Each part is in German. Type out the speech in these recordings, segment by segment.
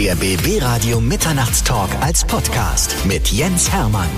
Der BB Radio Mitternachtstalk als Podcast mit Jens Hermann.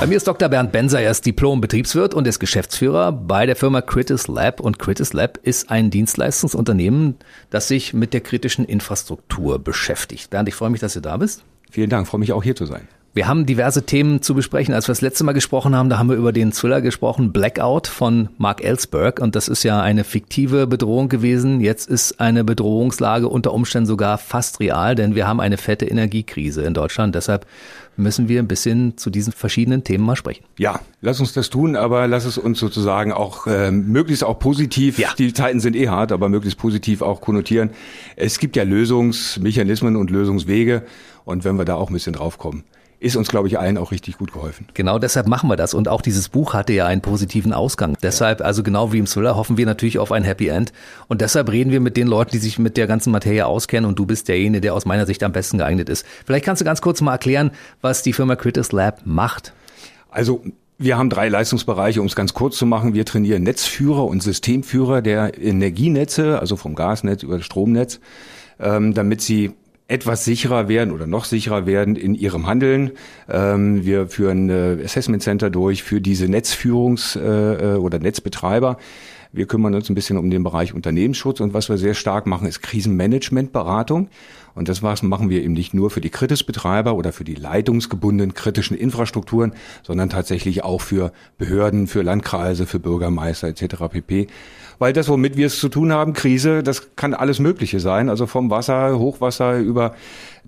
Bei mir ist Dr. Bernd Benser, er ist Diplom-Betriebswirt und ist Geschäftsführer bei der Firma Critis Lab. Und Critis Lab ist ein Dienstleistungsunternehmen, das sich mit der kritischen Infrastruktur beschäftigt. Bernd, ich freue mich, dass du da bist. Vielen Dank, freue mich auch hier zu sein. Wir haben diverse Themen zu besprechen. Als wir das letzte Mal gesprochen haben, da haben wir über den Thriller gesprochen, Blackout von Mark Ellsberg. Und das ist ja eine fiktive Bedrohung gewesen. Jetzt ist eine Bedrohungslage unter Umständen sogar fast real, denn wir haben eine fette Energiekrise in Deutschland. Deshalb müssen wir ein bisschen zu diesen verschiedenen Themen mal sprechen. Ja, lass uns das tun, aber lass es uns sozusagen auch äh, möglichst auch positiv, ja. die Zeiten sind eh hart, aber möglichst positiv auch konnotieren. Es gibt ja Lösungsmechanismen und Lösungswege und wenn wir da auch ein bisschen draufkommen ist uns, glaube ich, allen auch richtig gut geholfen. Genau deshalb machen wir das. Und auch dieses Buch hatte ja einen positiven Ausgang. Deshalb, also genau wie im Thriller, hoffen wir natürlich auf ein Happy End. Und deshalb reden wir mit den Leuten, die sich mit der ganzen Materie auskennen. Und du bist derjenige, der aus meiner Sicht am besten geeignet ist. Vielleicht kannst du ganz kurz mal erklären, was die Firma Critis Lab macht. Also wir haben drei Leistungsbereiche, um es ganz kurz zu machen. Wir trainieren Netzführer und Systemführer der Energienetze, also vom Gasnetz über das Stromnetz, ähm, damit sie etwas sicherer werden oder noch sicherer werden in ihrem Handeln. Ähm, wir führen äh, Assessment Center durch für diese Netzführungs- äh, oder Netzbetreiber. Wir kümmern uns ein bisschen um den Bereich Unternehmensschutz und was wir sehr stark machen, ist Krisenmanagementberatung. Und das machen wir eben nicht nur für die Kritisbetreiber oder für die leitungsgebundenen kritischen Infrastrukturen, sondern tatsächlich auch für Behörden, für Landkreise, für Bürgermeister etc. pp. Weil das, womit wir es zu tun haben, Krise, das kann alles Mögliche sein. Also vom Wasser, Hochwasser über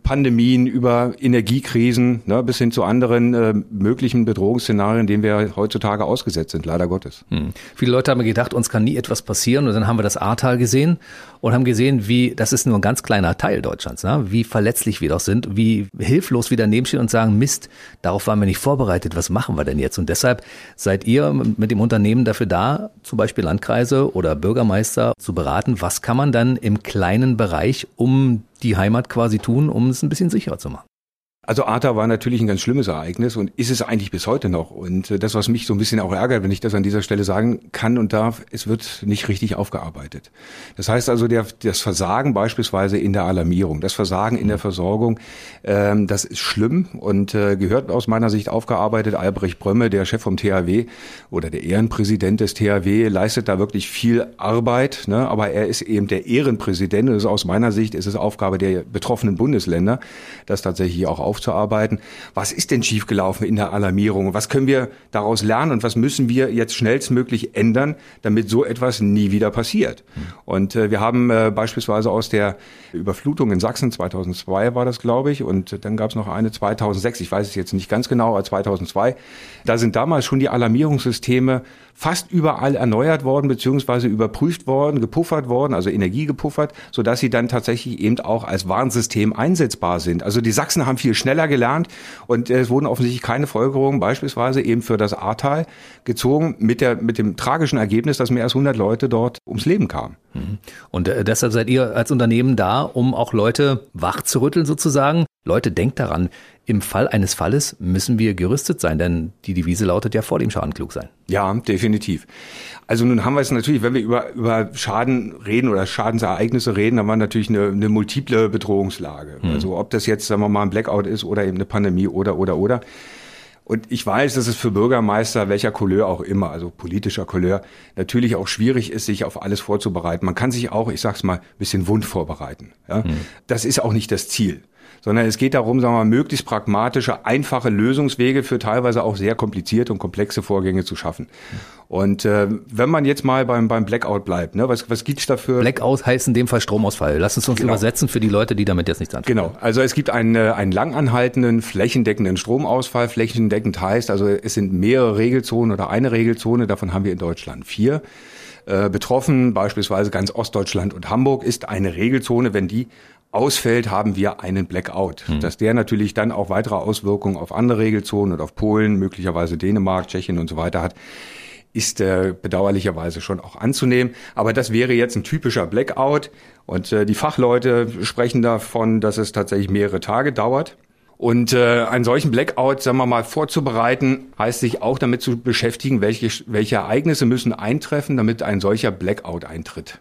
Pandemien, über Energiekrisen ne, bis hin zu anderen äh, möglichen Bedrohungsszenarien, denen wir heutzutage ausgesetzt sind, leider Gottes. Hm. Viele Leute haben gedacht, uns kann nie etwas passieren und dann haben wir das Ahrtal gesehen und haben gesehen, wie, das ist nur ein ganz kleiner Teil Deutschlands, ne, wie verletzlich wir doch sind, wie hilflos wir daneben stehen und sagen, Mist, darauf waren wir nicht vorbereitet, was machen wir denn jetzt? Und deshalb seid ihr mit dem Unternehmen dafür da, zum Beispiel Landkreise oder Bürgermeister zu beraten, was kann man dann im kleinen Bereich um die Heimat quasi tun, um es ein bisschen sicherer zu machen. Also Arta war natürlich ein ganz schlimmes Ereignis und ist es eigentlich bis heute noch. Und äh, das, was mich so ein bisschen auch ärgert, wenn ich das an dieser Stelle sagen kann und darf, es wird nicht richtig aufgearbeitet. Das heißt also, der, das Versagen beispielsweise in der Alarmierung, das Versagen in der Versorgung, ähm, das ist schlimm und äh, gehört aus meiner Sicht aufgearbeitet. Albrecht Brömme, der Chef vom THW oder der Ehrenpräsident des THW, leistet da wirklich viel Arbeit. Ne? Aber er ist eben der Ehrenpräsident und aus meiner Sicht ist es Aufgabe der betroffenen Bundesländer, das tatsächlich auch aufzuarbeiten. Was ist denn schiefgelaufen in der Alarmierung? Was können wir daraus lernen und was müssen wir jetzt schnellstmöglich ändern, damit so etwas nie wieder passiert? Und äh, wir haben äh, beispielsweise aus der Überflutung in Sachsen 2002 war das, glaube ich, und dann gab es noch eine 2006. Ich weiß es jetzt nicht ganz genau, aber 2002. Da sind damals schon die Alarmierungssysteme fast überall erneuert worden beziehungsweise überprüft worden, gepuffert worden, also Energie gepuffert, so dass sie dann tatsächlich eben auch als Warnsystem einsetzbar sind. Also die Sachsen haben viel schneller gelernt und es wurden offensichtlich keine Folgerungen beispielsweise eben für das Ahrtal gezogen mit der mit dem tragischen Ergebnis, dass mehr als 100 Leute dort ums Leben kamen. Mhm. Und äh, deshalb seid ihr als Unternehmen da, um auch Leute wach zu rütteln sozusagen. Leute, denkt daran, im Fall eines Falles müssen wir gerüstet sein, denn die Devise lautet ja vor dem Schaden klug sein. Ja, definitiv. Also nun haben wir es natürlich, wenn wir über, über Schaden reden oder Schadensereignisse reden, dann haben wir natürlich eine, eine multiple Bedrohungslage. Hm. Also ob das jetzt, sagen wir mal, ein Blackout ist oder eben eine Pandemie oder, oder, oder. Und ich weiß, dass es für Bürgermeister, welcher Couleur auch immer, also politischer Couleur, natürlich auch schwierig ist, sich auf alles vorzubereiten. Man kann sich auch, ich sag's mal, ein bisschen wund vorbereiten. Ja? Hm. Das ist auch nicht das Ziel sondern es geht darum, sagen wir mal, möglichst pragmatische, einfache Lösungswege für teilweise auch sehr komplizierte und komplexe Vorgänge zu schaffen. Und äh, wenn man jetzt mal beim, beim Blackout bleibt, ne, was, was gibt's dafür? Blackout heißt in dem Fall Stromausfall. Lass uns uns genau. übersetzen für die Leute, die damit jetzt nichts anfangen. Genau, also es gibt einen, äh, einen langanhaltenden, flächendeckenden Stromausfall. Flächendeckend heißt, also es sind mehrere Regelzonen oder eine Regelzone, davon haben wir in Deutschland vier. Äh, betroffen, beispielsweise ganz Ostdeutschland und Hamburg, ist eine Regelzone, wenn die ausfällt, haben wir einen Blackout. Hm. Dass der natürlich dann auch weitere Auswirkungen auf andere Regelzonen und auf Polen, möglicherweise Dänemark, Tschechien und so weiter hat, ist äh, bedauerlicherweise schon auch anzunehmen. Aber das wäre jetzt ein typischer Blackout. Und äh, die Fachleute sprechen davon, dass es tatsächlich mehrere Tage dauert. Und äh, einen solchen Blackout, sagen wir mal, vorzubereiten, heißt sich auch damit zu beschäftigen, welche, welche Ereignisse müssen eintreffen, damit ein solcher Blackout eintritt.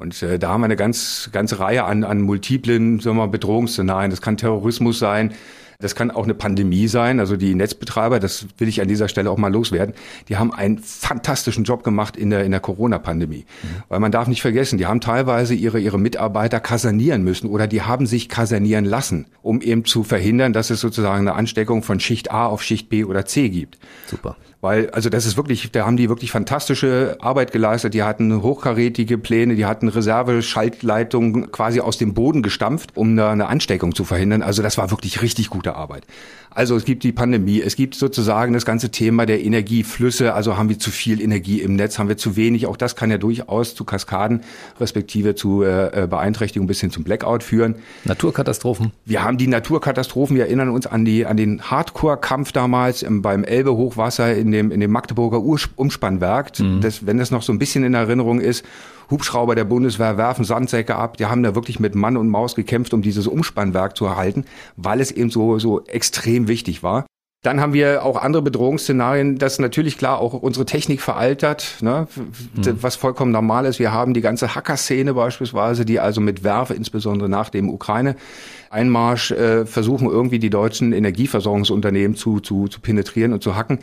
Und äh, da haben wir eine ganz, ganze Reihe an, an multiplen sagen wir mal, Bedrohungsszenarien. Das kann Terrorismus sein, das kann auch eine Pandemie sein. Also die Netzbetreiber, das will ich an dieser Stelle auch mal loswerden, die haben einen fantastischen Job gemacht in der, in der Corona-Pandemie. Mhm. Weil man darf nicht vergessen, die haben teilweise ihre, ihre Mitarbeiter kasernieren müssen oder die haben sich kasernieren lassen, um eben zu verhindern, dass es sozusagen eine Ansteckung von Schicht A auf Schicht B oder C gibt. Super. Weil, also das ist wirklich, da haben die wirklich fantastische Arbeit geleistet. Die hatten hochkarätige Pläne, die hatten Reserveschaltleitungen quasi aus dem Boden gestampft, um da eine Ansteckung zu verhindern. Also das war wirklich richtig gute Arbeit. Also es gibt die Pandemie, es gibt sozusagen das ganze Thema der Energieflüsse, also haben wir zu viel Energie im Netz, haben wir zu wenig, auch das kann ja durchaus zu Kaskaden respektive zu äh, äh Beeinträchtigung bis hin zum Blackout führen. Naturkatastrophen. Wir haben die Naturkatastrophen, wir erinnern uns an die an den Hardcore-Kampf damals im, beim Elbe-Hochwasser in dem in dem Magdeburger Ur Umspannwerk, mhm. das, wenn das noch so ein bisschen in Erinnerung ist. Hubschrauber der Bundeswehr werfen Sandsäcke ab. Die haben da wirklich mit Mann und Maus gekämpft, um dieses Umspannwerk zu erhalten, weil es eben so, so extrem wichtig war. Dann haben wir auch andere Bedrohungsszenarien, dass natürlich klar auch unsere Technik veraltert, ne, mhm. was vollkommen normal ist. Wir haben die ganze Hacker-Szene beispielsweise, die also mit Werfe, insbesondere nach dem Ukraine-Einmarsch, äh, versuchen irgendwie die deutschen Energieversorgungsunternehmen zu, zu, zu penetrieren und zu hacken.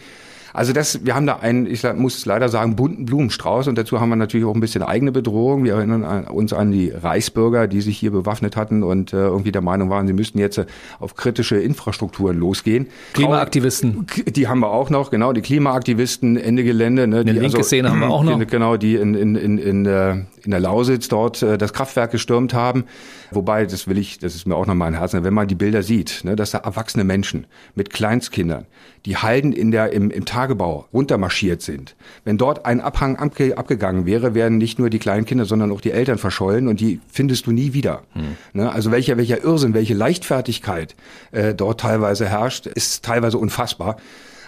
Also das, wir haben da einen, ich muss leider sagen, bunten Blumenstrauß und dazu haben wir natürlich auch ein bisschen eigene Bedrohung. Wir erinnern uns an die Reichsbürger, die sich hier bewaffnet hatten und äh, irgendwie der Meinung waren, sie müssten jetzt äh, auf kritische Infrastrukturen losgehen. Klimaaktivisten. Die haben wir auch noch, genau, die Klimaaktivisten, Ende Gelände. Ne, Eine die linke also, Szene haben wir auch noch. Genau, die in, in, in, in, äh, in der Lausitz dort äh, das Kraftwerk gestürmt haben. Wobei, das will ich, das ist mir auch noch mal ein Herzen, wenn man die Bilder sieht, ne, dass da erwachsene Menschen mit Kleinstkindern, die Halden in der, im, im Tagebau runtermarschiert sind. Wenn dort ein Abhang abge, abgegangen wäre, wären nicht nur die kleinen Kinder, sondern auch die Eltern verschollen und die findest du nie wieder. Hm. Ne, also welcher, welcher Irrsinn, welche Leichtfertigkeit äh, dort teilweise herrscht, ist teilweise unfassbar.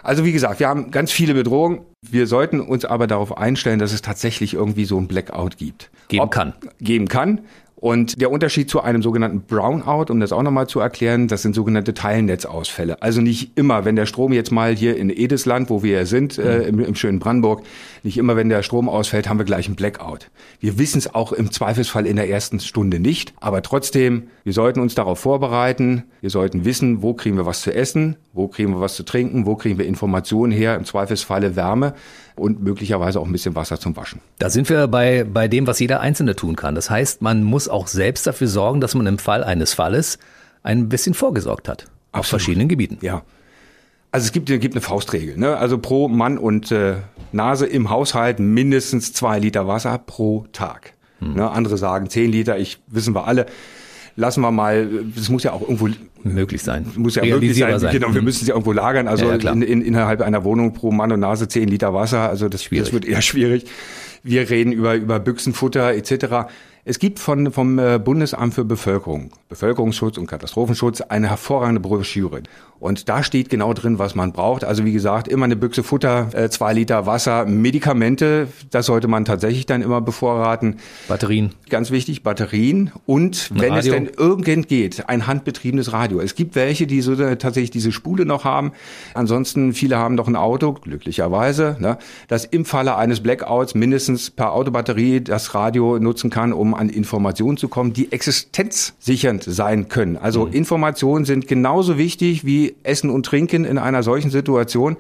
Also wie gesagt, wir haben ganz viele Bedrohungen. Wir sollten uns aber darauf einstellen, dass es tatsächlich irgendwie so ein Blackout gibt. Geben Ob, kann. Geben kann. Und der Unterschied zu einem sogenannten Brownout, um das auch nochmal zu erklären, das sind sogenannte Teilnetzausfälle. Also nicht immer, wenn der Strom jetzt mal hier in Edesland, wo wir ja sind, äh, mhm. im, im, schönen Brandenburg, nicht immer, wenn der Strom ausfällt, haben wir gleich einen Blackout. Wir wissen es auch im Zweifelsfall in der ersten Stunde nicht, aber trotzdem, wir sollten uns darauf vorbereiten. Wir sollten wissen, wo kriegen wir was zu essen, wo kriegen wir was zu trinken, wo kriegen wir Informationen her, im Zweifelsfalle Wärme und möglicherweise auch ein bisschen Wasser zum Waschen. Da sind wir bei, bei dem, was jeder Einzelne tun kann. Das heißt, man muss auch selbst dafür sorgen, dass man im Fall eines Falles ein bisschen vorgesorgt hat. Absolut. Auf verschiedenen Gebieten. Ja. Also es gibt, gibt eine Faustregel. Ne? Also pro Mann und äh, Nase im Haushalt mindestens zwei Liter Wasser pro Tag. Hm. Ne? Andere sagen zehn Liter. Ich wissen wir alle lassen wir mal, das muss ja auch irgendwo möglich sein. Muss ja möglich sein. sein. Genau, wir mhm. müssen sie irgendwo lagern. Also ja, ja, in, in, innerhalb einer Wohnung pro Mann und Nase zehn Liter Wasser. Also das, das wird eher schwierig. Wir reden über, über Büchsenfutter etc. Es gibt von, vom äh, Bundesamt für Bevölkerung, Bevölkerungsschutz und Katastrophenschutz eine hervorragende Broschüre. Und da steht genau drin, was man braucht. Also wie gesagt, immer eine Büchse Futter, äh, zwei Liter Wasser, Medikamente, das sollte man tatsächlich dann immer bevorraten. Batterien. Ganz wichtig, Batterien. Und ein wenn Radio. es denn irgend geht, ein handbetriebenes Radio. Es gibt welche, die so tatsächlich diese Spule noch haben. Ansonsten, viele haben doch ein Auto, glücklicherweise, ne, das im Falle eines Blackouts mindestens per Autobatterie das Radio nutzen kann, um an Informationen zu kommen, die existenzsichernd sein können. Also mhm. Informationen sind genauso wichtig wie Essen und Trinken in einer solchen Situation.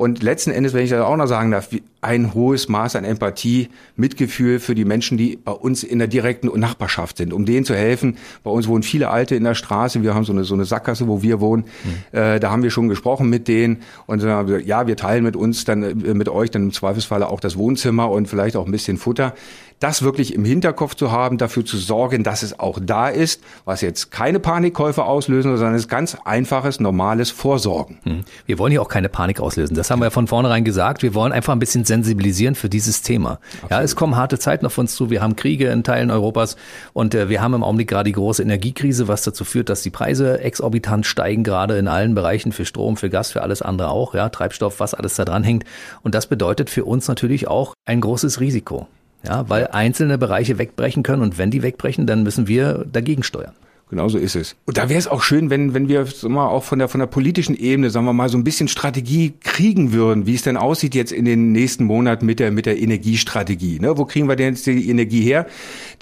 Und letzten Endes, wenn ich das auch noch sagen darf, ein hohes Maß an Empathie, Mitgefühl für die Menschen, die bei uns in der direkten Nachbarschaft sind, um denen zu helfen. Bei uns wohnen viele Alte in der Straße. Wir haben so eine, so eine Sackgasse, wo wir wohnen. Mhm. Äh, da haben wir schon gesprochen mit denen und dann haben wir, ja, wir teilen mit uns dann, äh, mit euch dann im Zweifelsfalle auch das Wohnzimmer und vielleicht auch ein bisschen Futter das wirklich im Hinterkopf zu haben, dafür zu sorgen, dass es auch da ist, was jetzt keine Panikkäufe auslösen, sondern es ist ganz einfaches, normales Vorsorgen. Hm. Wir wollen hier auch keine Panik auslösen. Das haben wir ja von vornherein gesagt. Wir wollen einfach ein bisschen sensibilisieren für dieses Thema. Absolut. Ja, es kommen harte Zeiten auf uns zu. Wir haben Kriege in Teilen Europas und äh, wir haben im Augenblick gerade die große Energiekrise, was dazu führt, dass die Preise exorbitant steigen, gerade in allen Bereichen für Strom, für Gas, für alles andere auch, ja, Treibstoff, was alles da dran hängt. Und das bedeutet für uns natürlich auch ein großes Risiko. Ja, weil einzelne Bereiche wegbrechen können und wenn die wegbrechen, dann müssen wir dagegen steuern. Genau so ist es. Und da wäre es auch schön, wenn, wenn wir so mal auch von der, von der politischen Ebene, sagen wir mal, so ein bisschen Strategie kriegen würden, wie es denn aussieht jetzt in den nächsten Monaten mit der, mit der Energiestrategie. Ne? Wo kriegen wir denn jetzt die Energie her,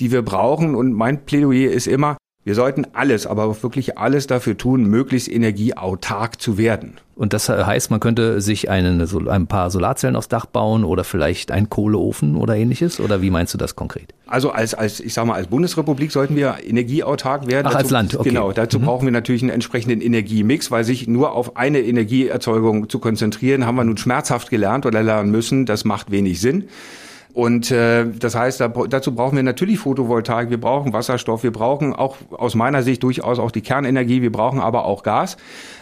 die wir brauchen? Und mein Plädoyer ist immer, wir sollten alles, aber auch wirklich alles dafür tun, möglichst energieautark zu werden. Und das heißt, man könnte sich einen, ein paar Solarzellen aufs Dach bauen oder vielleicht einen Kohleofen oder ähnliches? Oder wie meinst du das konkret? Also als, als ich sage mal, als Bundesrepublik sollten wir energieautark werden. Ach, dazu, als Land, okay. Genau, dazu mhm. brauchen wir natürlich einen entsprechenden Energiemix, weil sich nur auf eine Energieerzeugung zu konzentrieren, haben wir nun schmerzhaft gelernt oder lernen müssen. Das macht wenig Sinn. Und äh, das heißt, da, dazu brauchen wir natürlich Photovoltaik, wir brauchen Wasserstoff, wir brauchen auch aus meiner Sicht durchaus auch die Kernenergie, wir brauchen aber auch Gas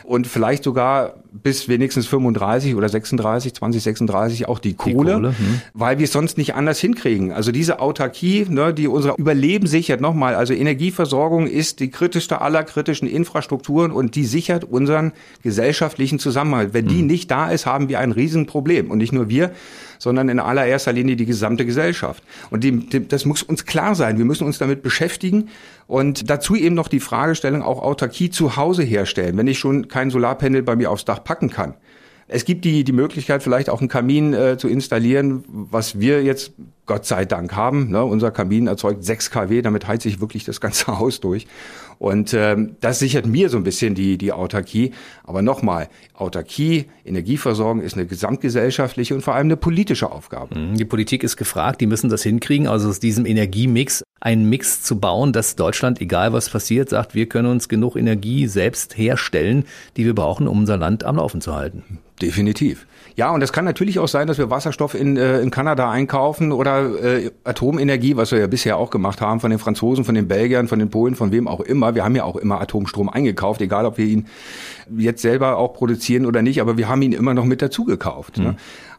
und vielleicht sogar bis wenigstens 35 oder 36, 2036 auch die Kohle, die Kohle hm. weil wir es sonst nicht anders hinkriegen. Also diese Autarkie, ne, die unser Überleben sichert, nochmal, also Energieversorgung ist die kritischste aller kritischen Infrastrukturen und die sichert unseren gesellschaftlichen Zusammenhalt. Wenn hm. die nicht da ist, haben wir ein Riesenproblem und nicht nur wir, sondern in allererster Linie die gesamte Gesellschaft. Und die, die, das muss uns klar sein. Wir müssen uns damit beschäftigen und dazu eben noch die Fragestellung auch Autarkie zu Hause herstellen. Wenn ich schon kein Solarpanel bei mir aufs Dach packen kann, es gibt die, die Möglichkeit, vielleicht auch einen Kamin äh, zu installieren, was wir jetzt Gott sei Dank haben. Ne? Unser Kamin erzeugt 6 kW, damit heizt sich wirklich das ganze Haus durch. Und ähm, das sichert mir so ein bisschen die, die Autarkie. Aber nochmal, Autarkie, Energieversorgung ist eine gesamtgesellschaftliche und vor allem eine politische Aufgabe. Mhm, die Politik ist gefragt, die müssen das hinkriegen, also aus diesem Energiemix einen Mix zu bauen, dass Deutschland, egal was passiert, sagt, wir können uns genug Energie selbst herstellen, die wir brauchen, um unser Land am Laufen zu halten. Definitiv. Ja, und es kann natürlich auch sein, dass wir Wasserstoff in, äh, in Kanada einkaufen oder äh, Atomenergie, was wir ja bisher auch gemacht haben, von den Franzosen, von den Belgiern, von den Polen, von wem auch immer. Wir haben ja auch immer Atomstrom eingekauft, egal ob wir ihn jetzt selber auch produzieren oder nicht, aber wir haben ihn immer noch mit dazu gekauft. Mhm. Ne?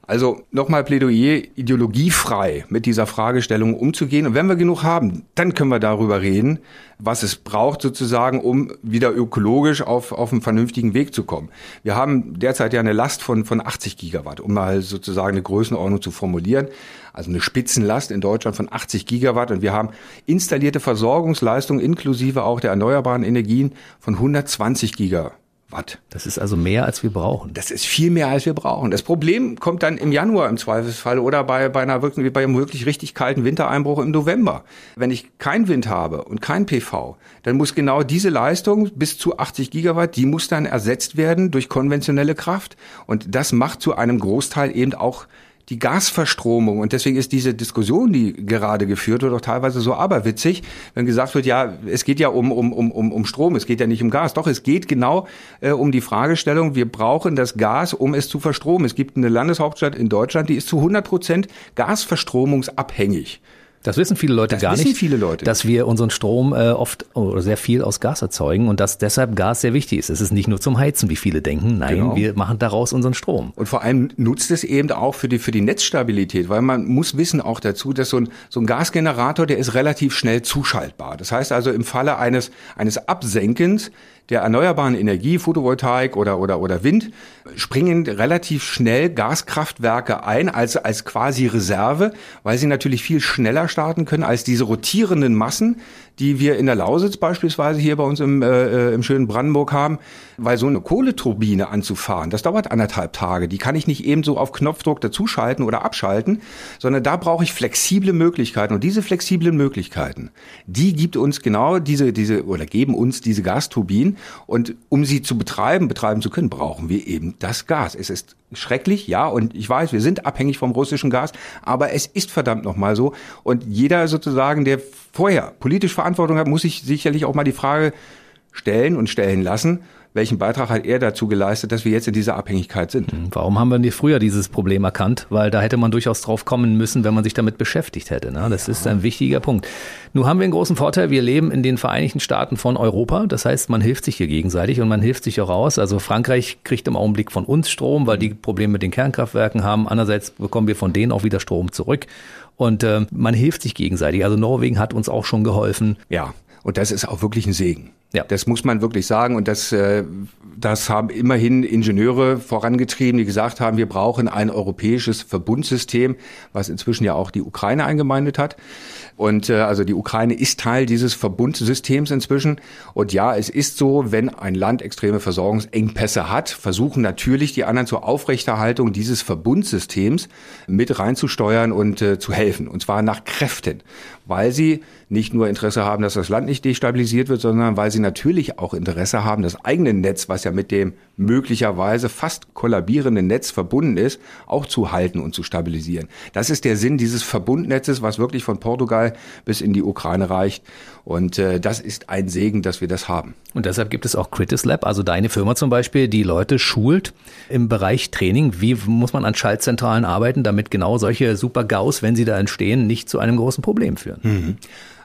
Also nochmal Plädoyer, ideologiefrei mit dieser Fragestellung umzugehen. Und wenn wir genug haben, dann können wir darüber reden, was es braucht sozusagen, um wieder ökologisch auf, auf einen vernünftigen Weg zu kommen. Wir haben derzeit ja eine Last von, von 80 Gigawatt, um mal sozusagen eine Größenordnung zu formulieren. Also eine Spitzenlast in Deutschland von 80 Gigawatt. Und wir haben installierte Versorgungsleistung inklusive auch der erneuerbaren Energien von 120 Gigawatt. Watt. Das ist also mehr, als wir brauchen. Das ist viel mehr, als wir brauchen. Das Problem kommt dann im Januar im Zweifelsfall oder bei, bei, einer wirklich, bei einem wirklich richtig kalten Wintereinbruch im November. Wenn ich keinen Wind habe und kein PV, dann muss genau diese Leistung bis zu 80 Gigawatt, die muss dann ersetzt werden durch konventionelle Kraft. Und das macht zu einem Großteil eben auch die Gasverstromung. Und deswegen ist diese Diskussion, die gerade geführt wird, auch teilweise so aberwitzig, wenn gesagt wird, ja, es geht ja um, um, um, um Strom, es geht ja nicht um Gas. Doch, es geht genau äh, um die Fragestellung, wir brauchen das Gas, um es zu verstromen. Es gibt eine Landeshauptstadt in Deutschland, die ist zu 100 Prozent gasverstromungsabhängig. Das wissen viele Leute das gar nicht, viele Leute. dass wir unseren Strom äh, oft oder sehr viel aus Gas erzeugen und dass deshalb Gas sehr wichtig ist. Es ist nicht nur zum Heizen, wie viele denken. Nein, genau. wir machen daraus unseren Strom. Und vor allem nutzt es eben auch für die, für die Netzstabilität, weil man muss wissen auch dazu, dass so ein, so ein Gasgenerator, der ist relativ schnell zuschaltbar. Das heißt also im Falle eines, eines Absenkens der erneuerbaren Energie, Photovoltaik oder, oder, oder Wind, springen relativ schnell Gaskraftwerke ein als, als quasi Reserve, weil sie natürlich viel schneller starten können als diese rotierenden Massen, die wir in der Lausitz beispielsweise hier bei uns im, äh, äh, im schönen Brandenburg haben, weil so eine Kohleturbine anzufahren, das dauert anderthalb Tage. Die kann ich nicht eben so auf Knopfdruck dazuschalten oder abschalten, sondern da brauche ich flexible Möglichkeiten. Und diese flexiblen Möglichkeiten, die gibt uns genau diese, diese oder geben uns diese Gasturbinen. Und um sie zu betreiben, betreiben zu können, brauchen wir eben das Gas. Es ist schrecklich, ja, und ich weiß, wir sind abhängig vom russischen Gas, aber es ist verdammt nochmal so. Und jeder sozusagen, der vorher politisch Verantwortung hat, muss sich sicherlich auch mal die Frage stellen und stellen lassen, welchen Beitrag hat er dazu geleistet, dass wir jetzt in dieser Abhängigkeit sind. Hm, warum haben wir nicht früher dieses Problem erkannt? Weil da hätte man durchaus drauf kommen müssen, wenn man sich damit beschäftigt hätte. Ne? Das ja. ist ein wichtiger Punkt. Nun haben wir einen großen Vorteil, wir leben in den Vereinigten Staaten von Europa. Das heißt, man hilft sich hier gegenseitig und man hilft sich auch aus. Also Frankreich kriegt im Augenblick von uns Strom, weil die Probleme mit den Kernkraftwerken haben. Andererseits bekommen wir von denen auch wieder Strom zurück. Und äh, man hilft sich gegenseitig. Also Norwegen hat uns auch schon geholfen. Ja, und das ist auch wirklich ein Segen. Ja. Das muss man wirklich sagen. Und das, äh, das haben immerhin Ingenieure vorangetrieben, die gesagt haben, wir brauchen ein europäisches Verbundsystem, was inzwischen ja auch die Ukraine eingemeindet hat. Und äh, also die Ukraine ist Teil dieses Verbundsystems inzwischen. Und ja, es ist so, wenn ein Land extreme Versorgungsengpässe hat, versuchen natürlich die anderen zur Aufrechterhaltung dieses Verbundsystems mit reinzusteuern und äh, zu helfen. Und zwar nach Kräften, weil sie nicht nur Interesse haben, dass das Land nicht destabilisiert wird, sondern weil sie natürlich auch Interesse haben, das eigene Netz, was ja mit dem möglicherweise fast kollabierenden Netz verbunden ist, auch zu halten und zu stabilisieren. Das ist der Sinn dieses Verbundnetzes, was wirklich von Portugal bis in die Ukraine reicht. Und äh, das ist ein Segen, dass wir das haben. Und deshalb gibt es auch Critis Lab, also deine Firma zum Beispiel, die Leute schult im Bereich Training. Wie muss man an Schaltzentralen arbeiten, damit genau solche Super-GAUs, wenn sie da entstehen, nicht zu einem großen Problem führen? Mhm.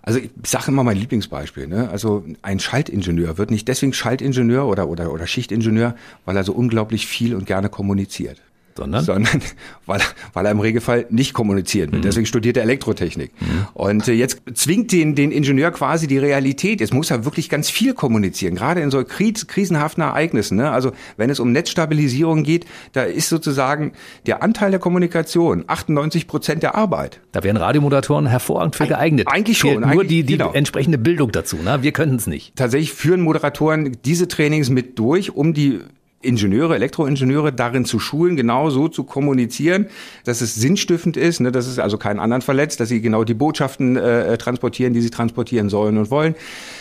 Also ich sage immer mein Lieblingsbeispiel. Ne? Also ein Schaltingenieur wird nicht deswegen Schaltingenieur oder, oder, oder Schichtingenieur, weil er so unglaublich viel und gerne kommuniziert. Sondern? Sondern weil, weil er im Regelfall nicht kommunizieren will. Mhm. Deswegen studiert er Elektrotechnik. Mhm. Und äh, jetzt zwingt den, den Ingenieur quasi die Realität. Jetzt muss er wirklich ganz viel kommunizieren, gerade in so kris krisenhaften Ereignissen. Ne? Also wenn es um Netzstabilisierung geht, da ist sozusagen der Anteil der Kommunikation 98 Prozent der Arbeit. Da wären Radiomoderatoren hervorragend für geeignet. Eigentlich schon. Nur eigentlich, die, die genau. entsprechende Bildung dazu. Ne? Wir könnten es nicht. Tatsächlich führen Moderatoren diese Trainings mit durch, um die Ingenieure, Elektroingenieure darin zu schulen, genau so zu kommunizieren, dass es sinnstiftend ist, ne, dass es also keinen anderen verletzt, dass sie genau die Botschaften äh, transportieren, die sie transportieren sollen und wollen.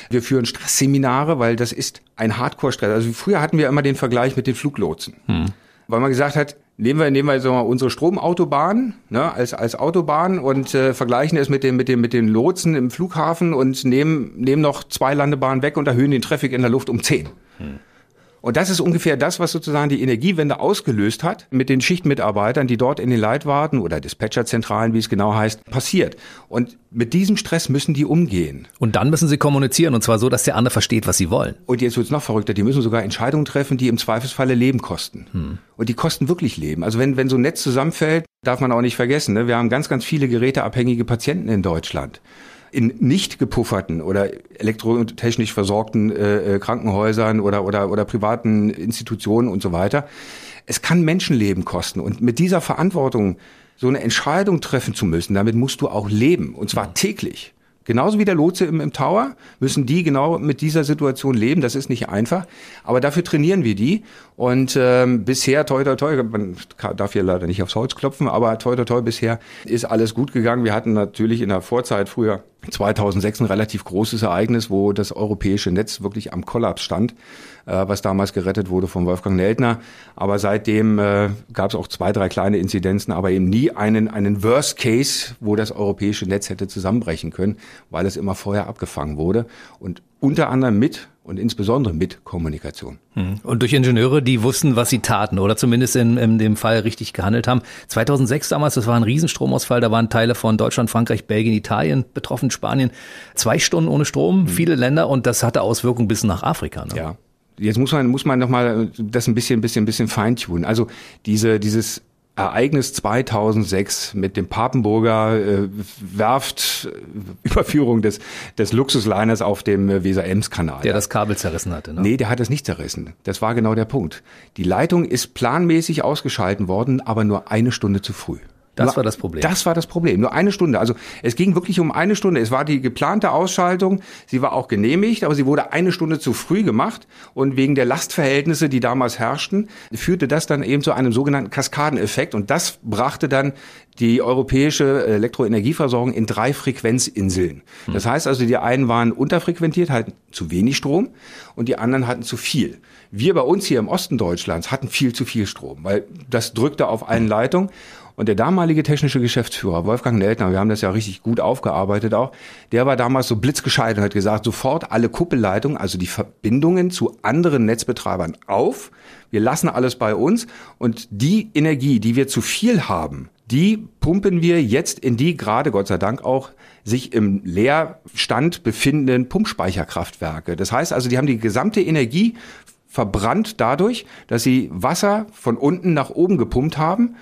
Wir führen Stressseminare, weil das ist ein Hardcore-Stress. Also früher hatten wir immer den Vergleich mit den Fluglotsen. Hm. Weil man gesagt hat, nehmen wir, nehmen wir so mal unsere Stromautobahn ne, als, als Autobahn und äh, vergleichen es mit dem, mit, dem, mit den Lotsen im Flughafen und nehmen, nehmen noch zwei Landebahnen weg und erhöhen den Traffic in der Luft um zehn. Hm. Und das ist ungefähr das, was sozusagen die Energiewende ausgelöst hat mit den Schichtmitarbeitern, die dort in den Leitwarten oder Dispatcherzentralen, wie es genau heißt, passiert. Und mit diesem Stress müssen die umgehen. Und dann müssen sie kommunizieren und zwar so, dass der andere versteht, was sie wollen. Und jetzt wird's noch verrückter. Die müssen sogar Entscheidungen treffen, die im Zweifelsfalle Leben kosten. Hm. Und die kosten wirklich Leben. Also wenn, wenn so ein Netz zusammenfällt, darf man auch nicht vergessen, ne? wir haben ganz, ganz viele geräteabhängige Patienten in Deutschland in nicht gepufferten oder elektrotechnisch versorgten äh, äh, Krankenhäusern oder, oder, oder privaten Institutionen und so weiter. Es kann Menschenleben kosten. Und mit dieser Verantwortung so eine Entscheidung treffen zu müssen, damit musst du auch leben. Und zwar täglich. Genauso wie der Lotse im, im Tower müssen die genau mit dieser Situation leben. Das ist nicht einfach, aber dafür trainieren wir die. Und ähm, bisher, toi, toi, toi, man darf hier leider nicht aufs Holz klopfen, aber toi, toi, toi, bisher ist alles gut gegangen. Wir hatten natürlich in der Vorzeit früher 2006 ein relativ großes Ereignis, wo das europäische Netz wirklich am Kollaps stand, was damals gerettet wurde von Wolfgang Neltner. Aber seitdem äh, gab es auch zwei, drei kleine Inzidenzen, aber eben nie einen, einen Worst Case, wo das europäische Netz hätte zusammenbrechen können, weil es immer vorher abgefangen wurde. Und unter anderem mit und insbesondere mit Kommunikation. Hm. Und durch Ingenieure, die wussten, was sie taten oder zumindest in, in dem Fall richtig gehandelt haben. 2006 damals, das war ein Riesenstromausfall, da waren Teile von Deutschland, Frankreich, Belgien, Italien betroffen, Spanien. Zwei Stunden ohne Strom, mhm. viele Länder und das hatte Auswirkungen bis nach Afrika. Ne? Ja. Jetzt muss man, muss man nochmal das ein bisschen, bisschen, bisschen feintunen. Also diese, dieses Ereignis 2006 mit dem Papenburger äh, Werft äh, Überführung des, des Luxusliners auf dem äh, Weser-Ems-Kanal. Der das Kabel zerrissen hatte, ne? Nee, der hat es nicht zerrissen. Das war genau der Punkt. Die Leitung ist planmäßig ausgeschalten worden, aber nur eine Stunde zu früh. Das war das Problem. Das war das Problem. Nur eine Stunde. Also es ging wirklich um eine Stunde. Es war die geplante Ausschaltung. Sie war auch genehmigt, aber sie wurde eine Stunde zu früh gemacht. Und wegen der Lastverhältnisse, die damals herrschten, führte das dann eben zu einem sogenannten Kaskadeneffekt. Und das brachte dann die europäische Elektroenergieversorgung in drei Frequenzinseln. Hm. Das heißt also, die einen waren unterfrequentiert, hatten zu wenig Strom und die anderen hatten zu viel. Wir bei uns hier im Osten Deutschlands hatten viel zu viel Strom, weil das drückte auf allen Leitungen. Und der damalige technische Geschäftsführer, Wolfgang Neltner, wir haben das ja richtig gut aufgearbeitet auch, der war damals so blitzgescheit und hat gesagt, sofort alle Kuppelleitungen, also die Verbindungen zu anderen Netzbetreibern auf. Wir lassen alles bei uns und die Energie, die wir zu viel haben, die pumpen wir jetzt in die gerade Gott sei Dank auch sich im Leerstand befindenden Pumpspeicherkraftwerke. Das heißt also, die haben die gesamte Energie verbrannt dadurch, dass sie Wasser von unten nach oben gepumpt haben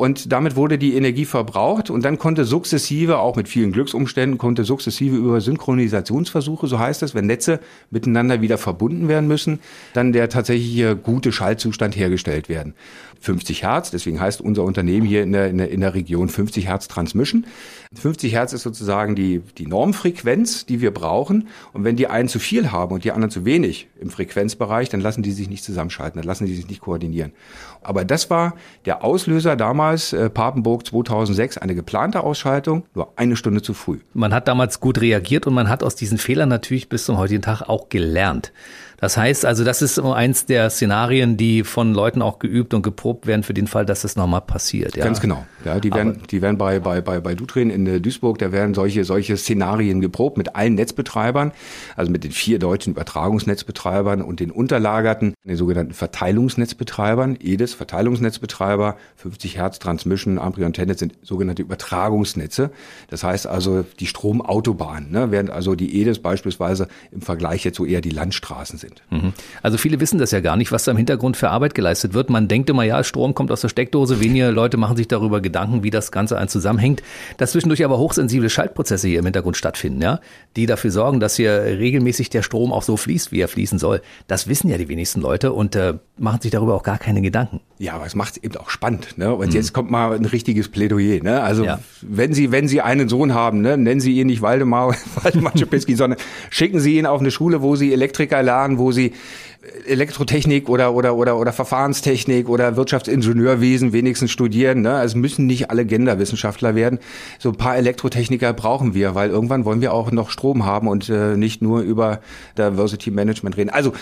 Und damit wurde die Energie verbraucht und dann konnte sukzessive, auch mit vielen Glücksumständen, konnte sukzessive über Synchronisationsversuche, so heißt es, wenn Netze miteinander wieder verbunden werden müssen, dann der tatsächliche gute Schaltzustand hergestellt werden. 50 Hertz, deswegen heißt unser Unternehmen hier in der, in der, in der Region 50 Hertz Transmission. 50 Hertz ist sozusagen die, die Normfrequenz, die wir brauchen. Und wenn die einen zu viel haben und die anderen zu wenig im Frequenzbereich, dann lassen die sich nicht zusammenschalten, dann lassen die sich nicht koordinieren. Aber das war der Auslöser damals, äh, Papenburg 2006, eine geplante Ausschaltung, nur eine Stunde zu früh. Man hat damals gut reagiert und man hat aus diesen Fehlern natürlich bis zum heutigen Tag auch gelernt. Das heißt also, das ist eins der Szenarien, die von Leuten auch geübt und geprobt werden für den Fall, dass es nochmal passiert. Ja. Ganz genau. Ja, die werden, die werden bei, bei, bei, bei Dutrin in äh, Duisburg, da werden solche, solche Szenarien geprobt mit allen Netzbetreibern, also mit den vier deutschen Übertragungsnetzbetreibern und den unterlagerten, den sogenannten Verteilungsnetzbetreibern, EDES, Verteilungsnetzbetreiber, 50 Hertz Transmission, Ampere und Tennet sind sogenannte Übertragungsnetze. Das heißt also die Stromautobahnen, ne, während also die EDES beispielsweise im Vergleich jetzt so eher die Landstraßen sind sind. Also viele wissen das ja gar nicht, was da im Hintergrund für Arbeit geleistet wird. Man denkt immer, ja, Strom kommt aus der Steckdose. Wenige Leute machen sich darüber Gedanken, wie das Ganze ein zusammenhängt. Dass zwischendurch aber hochsensible Schaltprozesse hier im Hintergrund stattfinden, ja, die dafür sorgen, dass hier regelmäßig der Strom auch so fließt, wie er fließen soll. Das wissen ja die wenigsten Leute und äh, machen sich darüber auch gar keine Gedanken. Ja, aber es macht es eben auch spannend. Ne? Und mhm. jetzt kommt mal ein richtiges Plädoyer. Ne? Also ja. wenn Sie, wenn Sie einen Sohn haben, ne, nennen Sie ihn nicht Waldemar, Waldemar Czepiski, sondern schicken Sie ihn auf eine Schule, wo Sie Elektriker lernen, wo sie Elektrotechnik oder oder oder oder Verfahrenstechnik oder Wirtschaftsingenieurwesen wenigstens studieren. Ne? Also müssen nicht alle Genderwissenschaftler werden. So ein paar Elektrotechniker brauchen wir, weil irgendwann wollen wir auch noch Strom haben und äh, nicht nur über Diversity Management reden. Also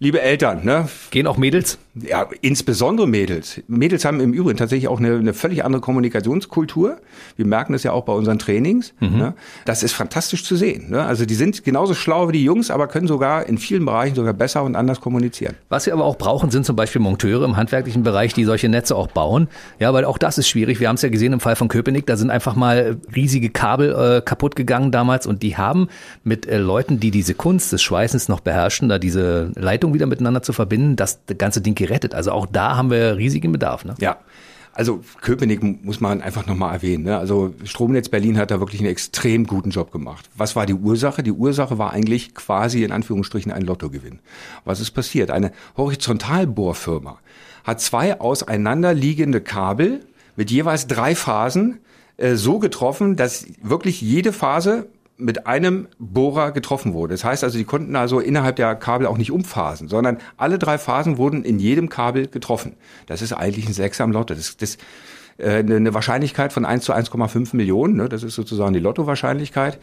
liebe Eltern, ne? Gehen auch Mädels? Ja, insbesondere Mädels. Mädels haben im Übrigen tatsächlich auch eine, eine völlig andere Kommunikationskultur. Wir merken das ja auch bei unseren Trainings. Mhm. Ne? Das ist fantastisch zu sehen. Ne? Also die sind genauso schlau wie die Jungs, aber können sogar in vielen Bereichen sogar besser und anders kommunizieren. Was wir aber auch brauchen, sind zum Beispiel Monteure im handwerklichen Bereich, die solche Netze auch bauen. Ja, weil auch das ist schwierig. Wir haben es ja gesehen im Fall von Köpenick, da sind einfach mal riesige Kabel äh, kaputt gegangen damals und die haben mit äh, Leuten, die diese Kunst des Schweißens noch beherrschen, da diese Leitung wieder miteinander zu verbinden, das ganze Ding gerettet. Also auch da haben wir riesigen Bedarf. Ne? Ja. Also Köpenick muss man einfach nochmal erwähnen. Ne? Also Stromnetz Berlin hat da wirklich einen extrem guten Job gemacht. Was war die Ursache? Die Ursache war eigentlich quasi in Anführungsstrichen ein Lottogewinn. Was ist passiert? Eine Horizontalbohrfirma hat zwei auseinanderliegende Kabel mit jeweils drei Phasen äh, so getroffen, dass wirklich jede Phase mit einem Bohrer getroffen wurde. Das heißt also, die konnten also innerhalb der Kabel auch nicht umphasen, sondern alle drei Phasen wurden in jedem Kabel getroffen. Das ist eigentlich ein Sechser am Lotto. Das, das äh, eine Wahrscheinlichkeit von 1 zu 1,5 Millionen. Ne? Das ist sozusagen die Lottowahrscheinlichkeit.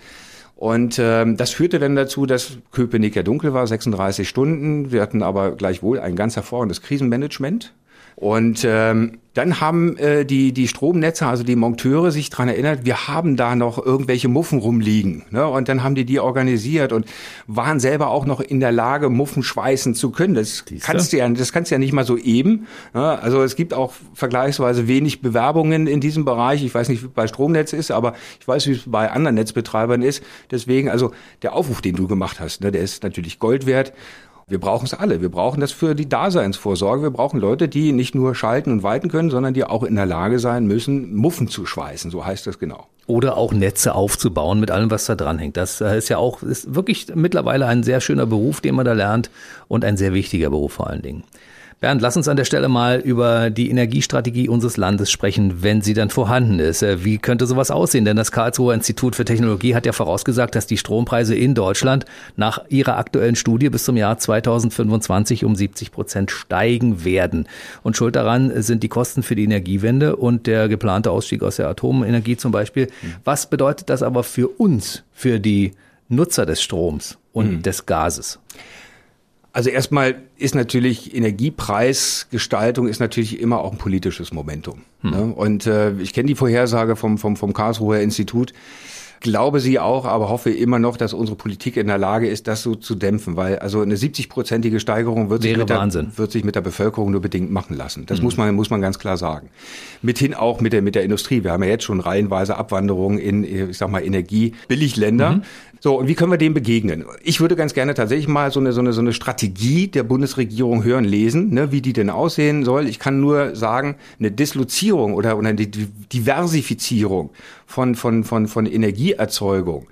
Und ähm, das führte dann dazu, dass Köpenick ja dunkel war, 36 Stunden. Wir hatten aber gleichwohl ein ganz hervorragendes Krisenmanagement. Und ähm, dann haben äh, die, die Stromnetze, also die Monteure, sich dran erinnert, wir haben da noch irgendwelche Muffen rumliegen. Ne? Und dann haben die die organisiert und waren selber auch noch in der Lage, Muffen schweißen zu können. Das kannst du ja, das kannst du ja nicht mal so eben. Ne? Also es gibt auch vergleichsweise wenig Bewerbungen in diesem Bereich. Ich weiß nicht, wie es bei Stromnetz ist, aber ich weiß, wie es bei anderen Netzbetreibern ist. Deswegen, also der Aufruf, den du gemacht hast, ne, der ist natürlich Gold wert. Wir brauchen es alle. Wir brauchen das für die Daseinsvorsorge. Wir brauchen Leute, die nicht nur schalten und weiten können, sondern die auch in der Lage sein müssen, Muffen zu schweißen. So heißt das genau. Oder auch Netze aufzubauen mit allem, was da dranhängt. Das äh, ist ja auch, ist wirklich mittlerweile ein sehr schöner Beruf, den man da lernt und ein sehr wichtiger Beruf vor allen Dingen. Bernd, lass uns an der Stelle mal über die Energiestrategie unseres Landes sprechen, wenn sie dann vorhanden ist. Äh, wie könnte sowas aussehen? Denn das Karlsruher Institut für Technologie hat ja vorausgesagt, dass die Strompreise in Deutschland nach ihrer aktuellen Studie bis zum Jahr 2025 um 70 Prozent steigen werden. Und schuld daran sind die Kosten für die Energiewende und der geplante Ausstieg aus der Atomenergie zum Beispiel. Was bedeutet das aber für uns, für die Nutzer des Stroms und mhm. des Gases? Also erstmal ist natürlich Energiepreisgestaltung ist natürlich immer auch ein politisches Momentum. Hm. Ne? Und äh, ich kenne die Vorhersage vom, vom, vom Karlsruher Institut glaube sie auch, aber hoffe immer noch, dass unsere Politik in der Lage ist, das so zu dämpfen, weil also eine 70-prozentige Steigerung wird sich, mit der, wird sich mit der Bevölkerung nur bedingt machen lassen. Das mhm. muss man muss man ganz klar sagen. Mithin auch mit der mit der Industrie. Wir haben ja jetzt schon reihenweise Abwanderungen in ich sag mal Energiebilligländer. Mhm. So, und wie können wir dem begegnen? Ich würde ganz gerne tatsächlich mal so eine, so eine, so eine Strategie der Bundesregierung hören, lesen, ne, wie die denn aussehen soll. Ich kann nur sagen, eine Dislozierung oder, oder eine Diversifizierung von, von, von, von Energieerzeugung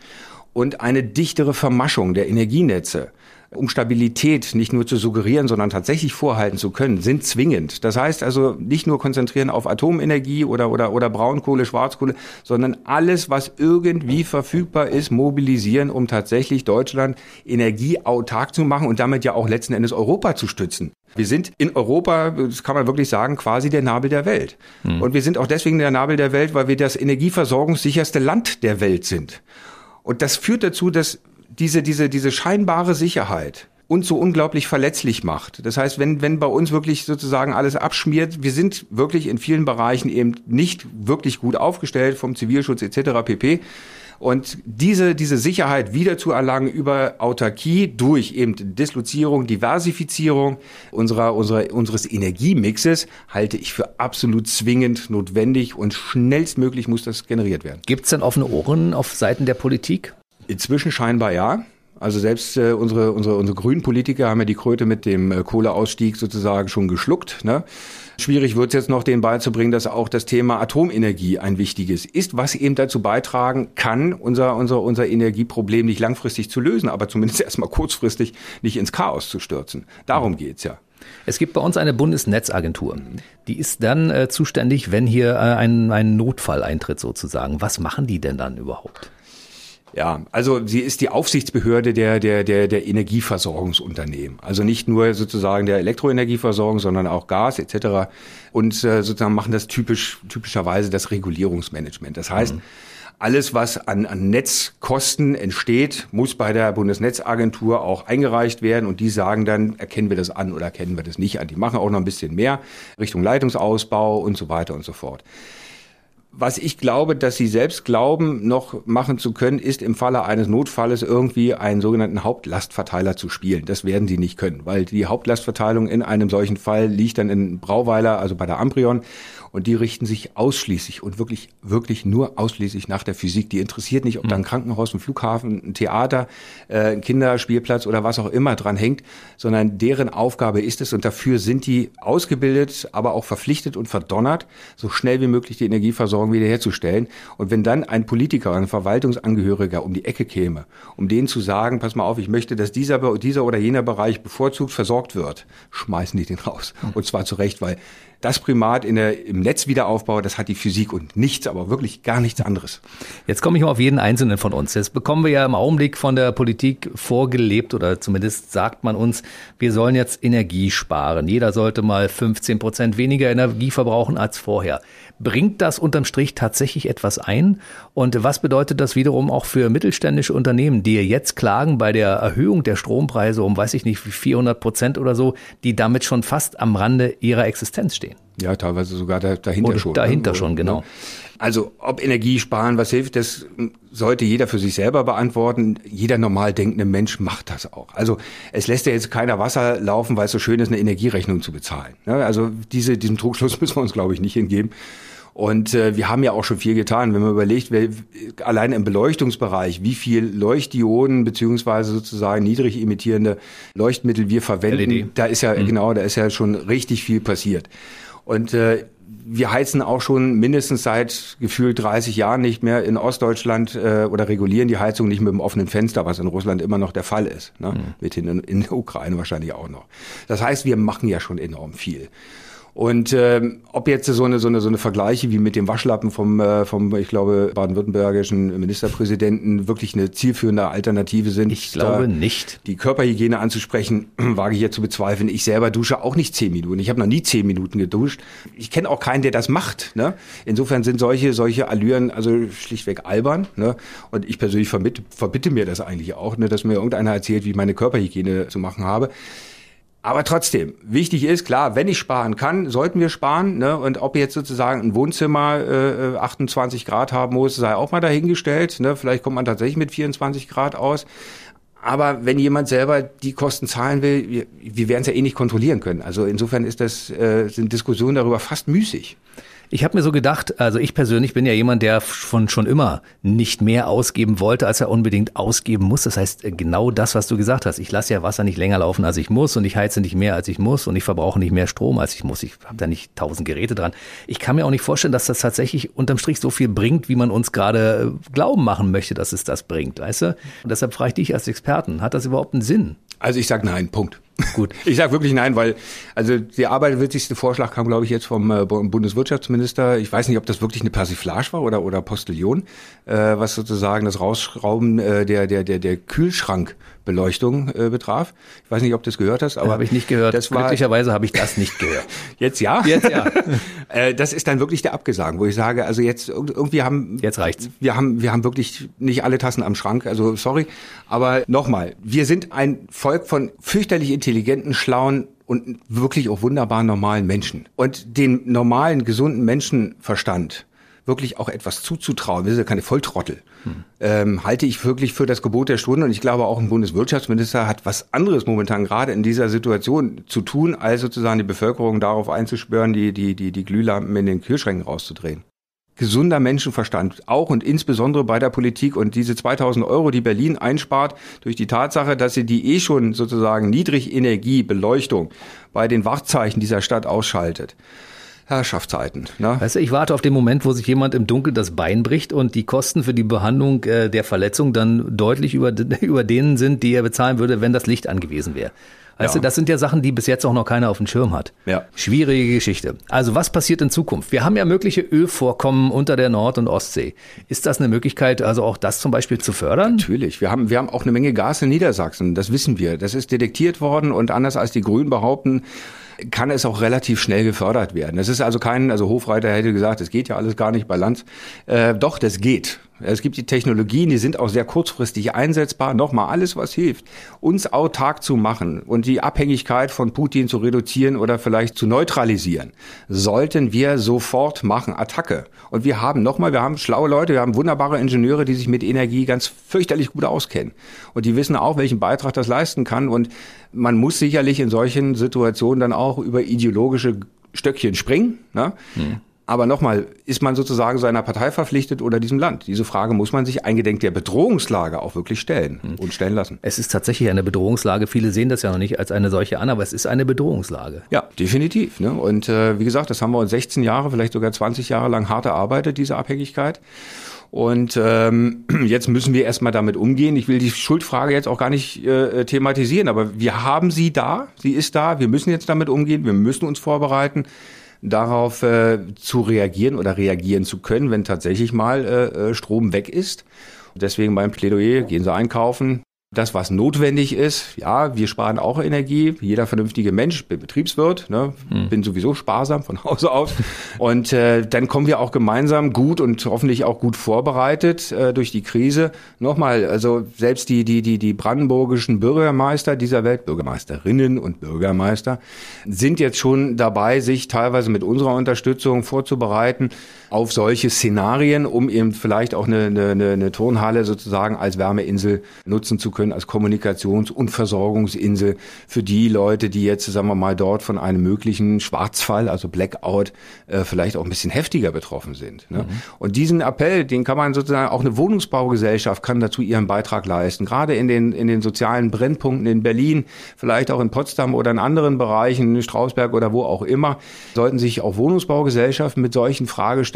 und eine dichtere Vermaschung der Energienetze um Stabilität nicht nur zu suggerieren, sondern tatsächlich vorhalten zu können, sind zwingend. Das heißt also nicht nur konzentrieren auf Atomenergie oder, oder, oder Braunkohle, Schwarzkohle, sondern alles, was irgendwie verfügbar ist, mobilisieren, um tatsächlich Deutschland energieautark zu machen und damit ja auch letzten Endes Europa zu stützen. Wir sind in Europa, das kann man wirklich sagen, quasi der Nabel der Welt. Mhm. Und wir sind auch deswegen der Nabel der Welt, weil wir das energieversorgungssicherste Land der Welt sind. Und das führt dazu, dass diese, diese, diese scheinbare Sicherheit uns so unglaublich verletzlich macht. Das heißt, wenn, wenn bei uns wirklich sozusagen alles abschmiert, wir sind wirklich in vielen Bereichen eben nicht wirklich gut aufgestellt vom Zivilschutz etc. pp. Und diese, diese Sicherheit wiederzuerlangen über Autarkie durch eben Dislozierung, Diversifizierung unserer, unserer, unseres Energiemixes halte ich für absolut zwingend notwendig und schnellstmöglich muss das generiert werden. Gibt es denn offene Ohren auf Seiten der Politik? Inzwischen scheinbar ja. Also selbst äh, unsere, unsere, unsere grünen Politiker haben ja die Kröte mit dem äh, Kohleausstieg sozusagen schon geschluckt. Ne? Schwierig wird es jetzt noch, denen beizubringen, dass auch das Thema Atomenergie ein wichtiges ist, was eben dazu beitragen kann, unser, unser, unser Energieproblem nicht langfristig zu lösen, aber zumindest erstmal kurzfristig nicht ins Chaos zu stürzen. Darum geht's ja. Es gibt bei uns eine Bundesnetzagentur. Die ist dann äh, zuständig, wenn hier äh, ein, ein Notfall eintritt sozusagen. Was machen die denn dann überhaupt? Ja, also sie ist die Aufsichtsbehörde der, der, der, der Energieversorgungsunternehmen. Also nicht nur sozusagen der Elektroenergieversorgung, sondern auch Gas etc. Und äh, sozusagen machen das typisch, typischerweise das Regulierungsmanagement. Das heißt, mhm. alles, was an, an Netzkosten entsteht, muss bei der Bundesnetzagentur auch eingereicht werden. Und die sagen dann, erkennen wir das an oder erkennen wir das nicht an. Die machen auch noch ein bisschen mehr Richtung Leitungsausbau und so weiter und so fort. Was ich glaube, dass sie selbst glauben, noch machen zu können, ist im Falle eines Notfalles irgendwie einen sogenannten Hauptlastverteiler zu spielen. Das werden sie nicht können, weil die Hauptlastverteilung in einem solchen Fall liegt dann in Brauweiler, also bei der Amprion. Und die richten sich ausschließlich und wirklich, wirklich nur ausschließlich nach der Physik. Die interessiert nicht, ob da ein mhm. Krankenhaus, ein Flughafen, ein Theater, äh, ein Kinderspielplatz oder was auch immer dran hängt, sondern deren Aufgabe ist es und dafür sind die ausgebildet, aber auch verpflichtet und verdonnert, so schnell wie möglich die Energieversorgung wiederherzustellen. Und wenn dann ein Politiker, ein Verwaltungsangehöriger um die Ecke käme, um denen zu sagen, pass mal auf, ich möchte, dass dieser, dieser oder jener Bereich bevorzugt versorgt wird, schmeißen die den raus. Mhm. Und zwar zu Recht, weil das Primat in der, im Netzwiederaufbau, das hat die Physik und nichts, aber wirklich gar nichts anderes. Jetzt komme ich mal auf jeden Einzelnen von uns. Jetzt bekommen wir ja im Augenblick von der Politik vorgelebt oder zumindest sagt man uns, wir sollen jetzt Energie sparen. Jeder sollte mal 15 Prozent weniger Energie verbrauchen als vorher. Bringt das unterm Strich tatsächlich etwas ein? Und was bedeutet das wiederum auch für mittelständische Unternehmen, die jetzt klagen bei der Erhöhung der Strompreise um, weiß ich nicht, 400 Prozent oder so, die damit schon fast am Rande ihrer Existenz stehen? Ja, teilweise sogar dahinter Oder schon. Ne? Dahinter ne? schon, genau. Also ob Energie sparen, was hilft, das sollte jeder für sich selber beantworten. Jeder normal denkende Mensch macht das auch. Also es lässt ja jetzt keiner Wasser laufen, weil es so schön ist, eine Energierechnung zu bezahlen. Ne? Also diese, diesem Trugschluss müssen wir uns, glaube ich, nicht hingeben. Und äh, wir haben ja auch schon viel getan, wenn man überlegt, wer, allein im Beleuchtungsbereich, wie viel Leuchtdioden beziehungsweise sozusagen niedrig emittierende Leuchtmittel wir verwenden, LED. da ist ja mhm. genau, da ist ja schon richtig viel passiert. Und äh, wir heizen auch schon mindestens seit gefühlt 30 Jahren nicht mehr in Ostdeutschland äh, oder regulieren die Heizung nicht mit dem offenen Fenster, was in Russland immer noch der Fall ist. Ne? Mhm. Mithin in, in der Ukraine wahrscheinlich auch noch. Das heißt, wir machen ja schon enorm viel. Und ähm, ob jetzt so eine, so, eine, so eine Vergleiche wie mit dem Waschlappen vom, äh, vom ich glaube, baden-württembergischen Ministerpräsidenten wirklich eine zielführende Alternative sind. Ich glaube nicht. Die Körperhygiene anzusprechen, wage ich jetzt zu bezweifeln. Ich selber dusche auch nicht zehn Minuten. Ich habe noch nie zehn Minuten geduscht. Ich kenne auch keinen, der das macht. Ne? Insofern sind solche, solche Allüren also schlichtweg albern. Ne? Und ich persönlich verbitte, verbitte mir das eigentlich auch, ne? dass mir irgendeiner erzählt, wie ich meine Körperhygiene zu machen habe. Aber trotzdem, wichtig ist, klar, wenn ich sparen kann, sollten wir sparen. Ne? Und ob jetzt sozusagen ein Wohnzimmer äh, 28 Grad haben muss, sei auch mal dahingestellt. Ne? Vielleicht kommt man tatsächlich mit 24 Grad aus. Aber wenn jemand selber die Kosten zahlen will, wir, wir werden es ja eh nicht kontrollieren können. Also insofern ist das, äh, sind Diskussionen darüber fast müßig. Ich habe mir so gedacht, also ich persönlich bin ja jemand, der von schon immer nicht mehr ausgeben wollte, als er unbedingt ausgeben muss. Das heißt, genau das, was du gesagt hast. Ich lasse ja Wasser nicht länger laufen, als ich muss und ich heize nicht mehr, als ich muss und ich verbrauche nicht mehr Strom, als ich muss. Ich habe da nicht tausend Geräte dran. Ich kann mir auch nicht vorstellen, dass das tatsächlich unterm Strich so viel bringt, wie man uns gerade äh, glauben machen möchte, dass es das bringt, weißt du? Und deshalb frage ich dich als Experten, hat das überhaupt einen Sinn? Also ich sage nein, Punkt. Gut. Ich sage wirklich nein, weil also der arbeiterwitzigste Vorschlag kam, glaube ich, jetzt vom äh, Bundeswirtschaftsminister. Ich weiß nicht, ob das wirklich eine Persiflage war oder oder Postillon, äh, was sozusagen das Rausschrauben äh, der der der der Kühlschrankbeleuchtung äh, betraf. Ich weiß nicht, ob du das gehört hast, aber habe ich nicht gehört. Das war, Glücklicherweise habe ich das nicht gehört. jetzt ja. Jetzt ja. äh, das ist dann wirklich der Abgesang, wo ich sage, also jetzt irgendwie haben jetzt reicht's. Wir haben wir haben wirklich nicht alle Tassen am Schrank. Also sorry, aber nochmal, wir sind ein Volk von fürchterlich intelligenten, schlauen und wirklich auch wunderbar normalen Menschen. Und den normalen, gesunden Menschenverstand wirklich auch etwas zuzutrauen, wir sind ja keine Volltrottel, hm. ähm, halte ich wirklich für das Gebot der Stunde. Und ich glaube auch ein Bundeswirtschaftsminister hat was anderes momentan gerade in dieser Situation zu tun, als sozusagen die Bevölkerung darauf einzuspüren, die, die, die, die Glühlampen in den Kühlschränken rauszudrehen gesunder Menschenverstand, auch und insbesondere bei der Politik. Und diese 2000 Euro, die Berlin einspart, durch die Tatsache, dass sie die eh schon sozusagen Niedrigenergiebeleuchtung bei den Wachzeichen dieser Stadt ausschaltet. Herrschaftszeiten. Ne? Weißt du, ich warte auf den Moment, wo sich jemand im Dunkeln das Bein bricht und die Kosten für die Behandlung äh, der Verletzung dann deutlich über, über denen sind, die er bezahlen würde, wenn das Licht angewiesen wäre. Weißt ja. du, das sind ja Sachen, die bis jetzt auch noch keiner auf dem Schirm hat. Ja. Schwierige Geschichte. Also was passiert in Zukunft? Wir haben ja mögliche Ölvorkommen unter der Nord- und Ostsee. Ist das eine Möglichkeit, also auch das zum Beispiel zu fördern? Natürlich. Wir haben, wir haben auch eine Menge Gas in Niedersachsen. Das wissen wir. Das ist detektiert worden und anders als die Grünen behaupten, kann es auch relativ schnell gefördert werden. Es ist also kein, also Hofreiter hätte gesagt, es geht ja alles gar nicht bei Lanz. Äh, doch, das geht. Es gibt die Technologien, die sind auch sehr kurzfristig einsetzbar. Nochmal alles, was hilft, uns autark zu machen und die Abhängigkeit von Putin zu reduzieren oder vielleicht zu neutralisieren, sollten wir sofort machen. Attacke. Und wir haben nochmal, wir haben schlaue Leute, wir haben wunderbare Ingenieure, die sich mit Energie ganz fürchterlich gut auskennen. Und die wissen auch, welchen Beitrag das leisten kann. Und man muss sicherlich in solchen Situationen dann auch über ideologische Stöckchen springen. Ne? Hm. Aber nochmal, ist man sozusagen seiner Partei verpflichtet oder diesem Land? Diese Frage muss man sich eingedenk der Bedrohungslage auch wirklich stellen hm. und stellen lassen. Es ist tatsächlich eine Bedrohungslage. Viele sehen das ja noch nicht als eine solche an, aber es ist eine Bedrohungslage. Ja, definitiv. Ne? Und äh, wie gesagt, das haben wir uns 16 Jahre, vielleicht sogar 20 Jahre lang hart erarbeitet, diese Abhängigkeit. Und ähm, jetzt müssen wir erstmal damit umgehen. Ich will die Schuldfrage jetzt auch gar nicht äh, thematisieren, aber wir haben sie da, sie ist da, wir müssen jetzt damit umgehen, wir müssen uns vorbereiten darauf äh, zu reagieren oder reagieren zu können, wenn tatsächlich mal äh, äh Strom weg ist. Deswegen mein Plädoyer, gehen Sie einkaufen, das, was notwendig ist, ja, wir sparen auch Energie. Jeder vernünftige Mensch, bin Betriebswirt, ne, hm. bin sowieso sparsam von Hause aus. Und äh, dann kommen wir auch gemeinsam gut und hoffentlich auch gut vorbereitet äh, durch die Krise. Nochmal, also selbst die, die, die, die brandenburgischen Bürgermeister dieser Welt, Bürgermeisterinnen und Bürgermeister, sind jetzt schon dabei, sich teilweise mit unserer Unterstützung vorzubereiten auf solche Szenarien, um eben vielleicht auch eine, eine, eine Turnhalle sozusagen als Wärmeinsel nutzen zu können, als Kommunikations- und Versorgungsinsel für die Leute, die jetzt, sagen wir mal, dort von einem möglichen Schwarzfall, also Blackout, äh, vielleicht auch ein bisschen heftiger betroffen sind. Ne? Mhm. Und diesen Appell, den kann man sozusagen, auch eine Wohnungsbaugesellschaft kann dazu ihren Beitrag leisten. Gerade in den, in den sozialen Brennpunkten in Berlin, vielleicht auch in Potsdam oder in anderen Bereichen, Strausberg oder wo auch immer, sollten sich auch Wohnungsbaugesellschaften mit solchen Fragestellungen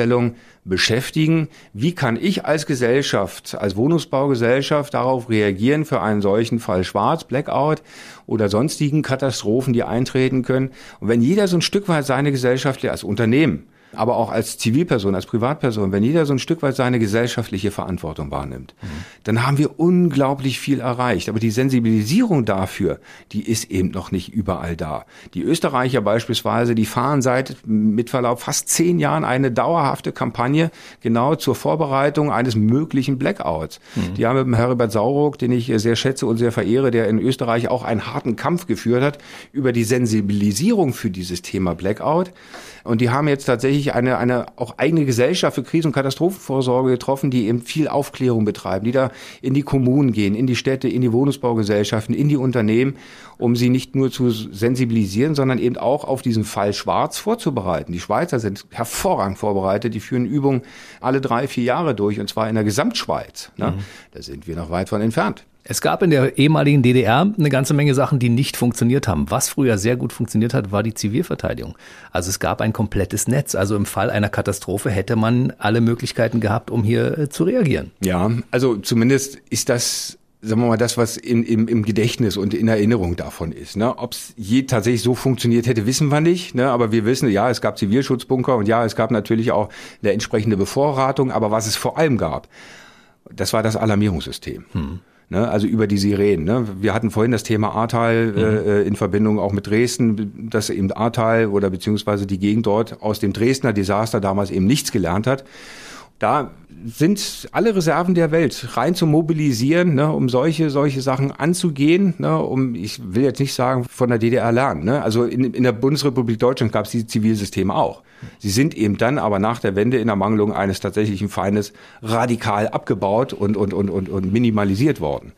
beschäftigen. Wie kann ich als Gesellschaft, als Wohnungsbaugesellschaft darauf reagieren für einen solchen Fall Schwarz, Blackout oder sonstigen Katastrophen, die eintreten können? Und wenn jeder so ein Stück weit seine Gesellschaft als Unternehmen aber auch als Zivilperson, als Privatperson, wenn jeder so ein Stück weit seine gesellschaftliche Verantwortung wahrnimmt, mhm. dann haben wir unglaublich viel erreicht. Aber die Sensibilisierung dafür, die ist eben noch nicht überall da. Die Österreicher beispielsweise, die fahren seit mit Verlauf fast zehn Jahren eine dauerhafte Kampagne genau zur Vorbereitung eines möglichen Blackouts. Mhm. Die haben mit dem Herbert Sauruck, den ich sehr schätze und sehr verehre, der in Österreich auch einen harten Kampf geführt hat über die Sensibilisierung für dieses Thema Blackout. Und die haben jetzt tatsächlich tatsächlich eine, eine auch eigene Gesellschaft für Krisen- und Katastrophenvorsorge getroffen, die eben viel Aufklärung betreiben, die da in die Kommunen gehen, in die Städte, in die Wohnungsbaugesellschaften, in die Unternehmen, um sie nicht nur zu sensibilisieren, sondern eben auch auf diesen Fall Schwarz vorzubereiten. Die Schweizer sind hervorragend vorbereitet, die führen Übungen alle drei, vier Jahre durch und zwar in der Gesamtschweiz. Ne? Mhm. Da sind wir noch weit von entfernt. Es gab in der ehemaligen DDR eine ganze Menge Sachen, die nicht funktioniert haben. Was früher sehr gut funktioniert hat, war die Zivilverteidigung. Also es gab ein komplettes Netz. Also im Fall einer Katastrophe hätte man alle Möglichkeiten gehabt, um hier äh, zu reagieren. Ja, also zumindest ist das sagen wir mal, das, was in, im, im Gedächtnis und in Erinnerung davon ist. Ne? Ob es je tatsächlich so funktioniert hätte, wissen wir nicht. Ne? Aber wir wissen, ja, es gab Zivilschutzbunker und ja, es gab natürlich auch eine entsprechende Bevorratung. Aber was es vor allem gab, das war das Alarmierungssystem. Hm. Ne, also über die Sirenen. Ne? Wir hatten vorhin das Thema Ahrtal äh, mhm. äh, in Verbindung auch mit Dresden, dass eben Ahrtal oder beziehungsweise die Gegend dort aus dem Dresdner Desaster damals eben nichts gelernt hat. Da sind alle Reserven der Welt rein zu mobilisieren, ne, um solche solche Sachen anzugehen. Ne, um ich will jetzt nicht sagen von der DDR lernen. Ne, also in, in der Bundesrepublik Deutschland gab es diese Zivilsysteme auch. Sie sind eben dann aber nach der Wende in Ermangelung eines tatsächlichen Feindes radikal abgebaut und, und, und, und, und minimalisiert worden.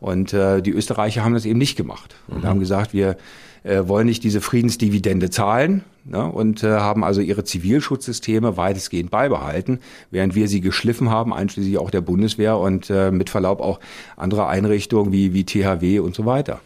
Und äh, die Österreicher haben das eben nicht gemacht und mhm. haben gesagt, wir wollen nicht diese Friedensdividende zahlen ne, und äh, haben also ihre Zivilschutzsysteme weitestgehend beibehalten, während wir sie geschliffen haben, einschließlich auch der Bundeswehr und äh, mit Verlaub auch andere Einrichtungen wie, wie THW und so weiter.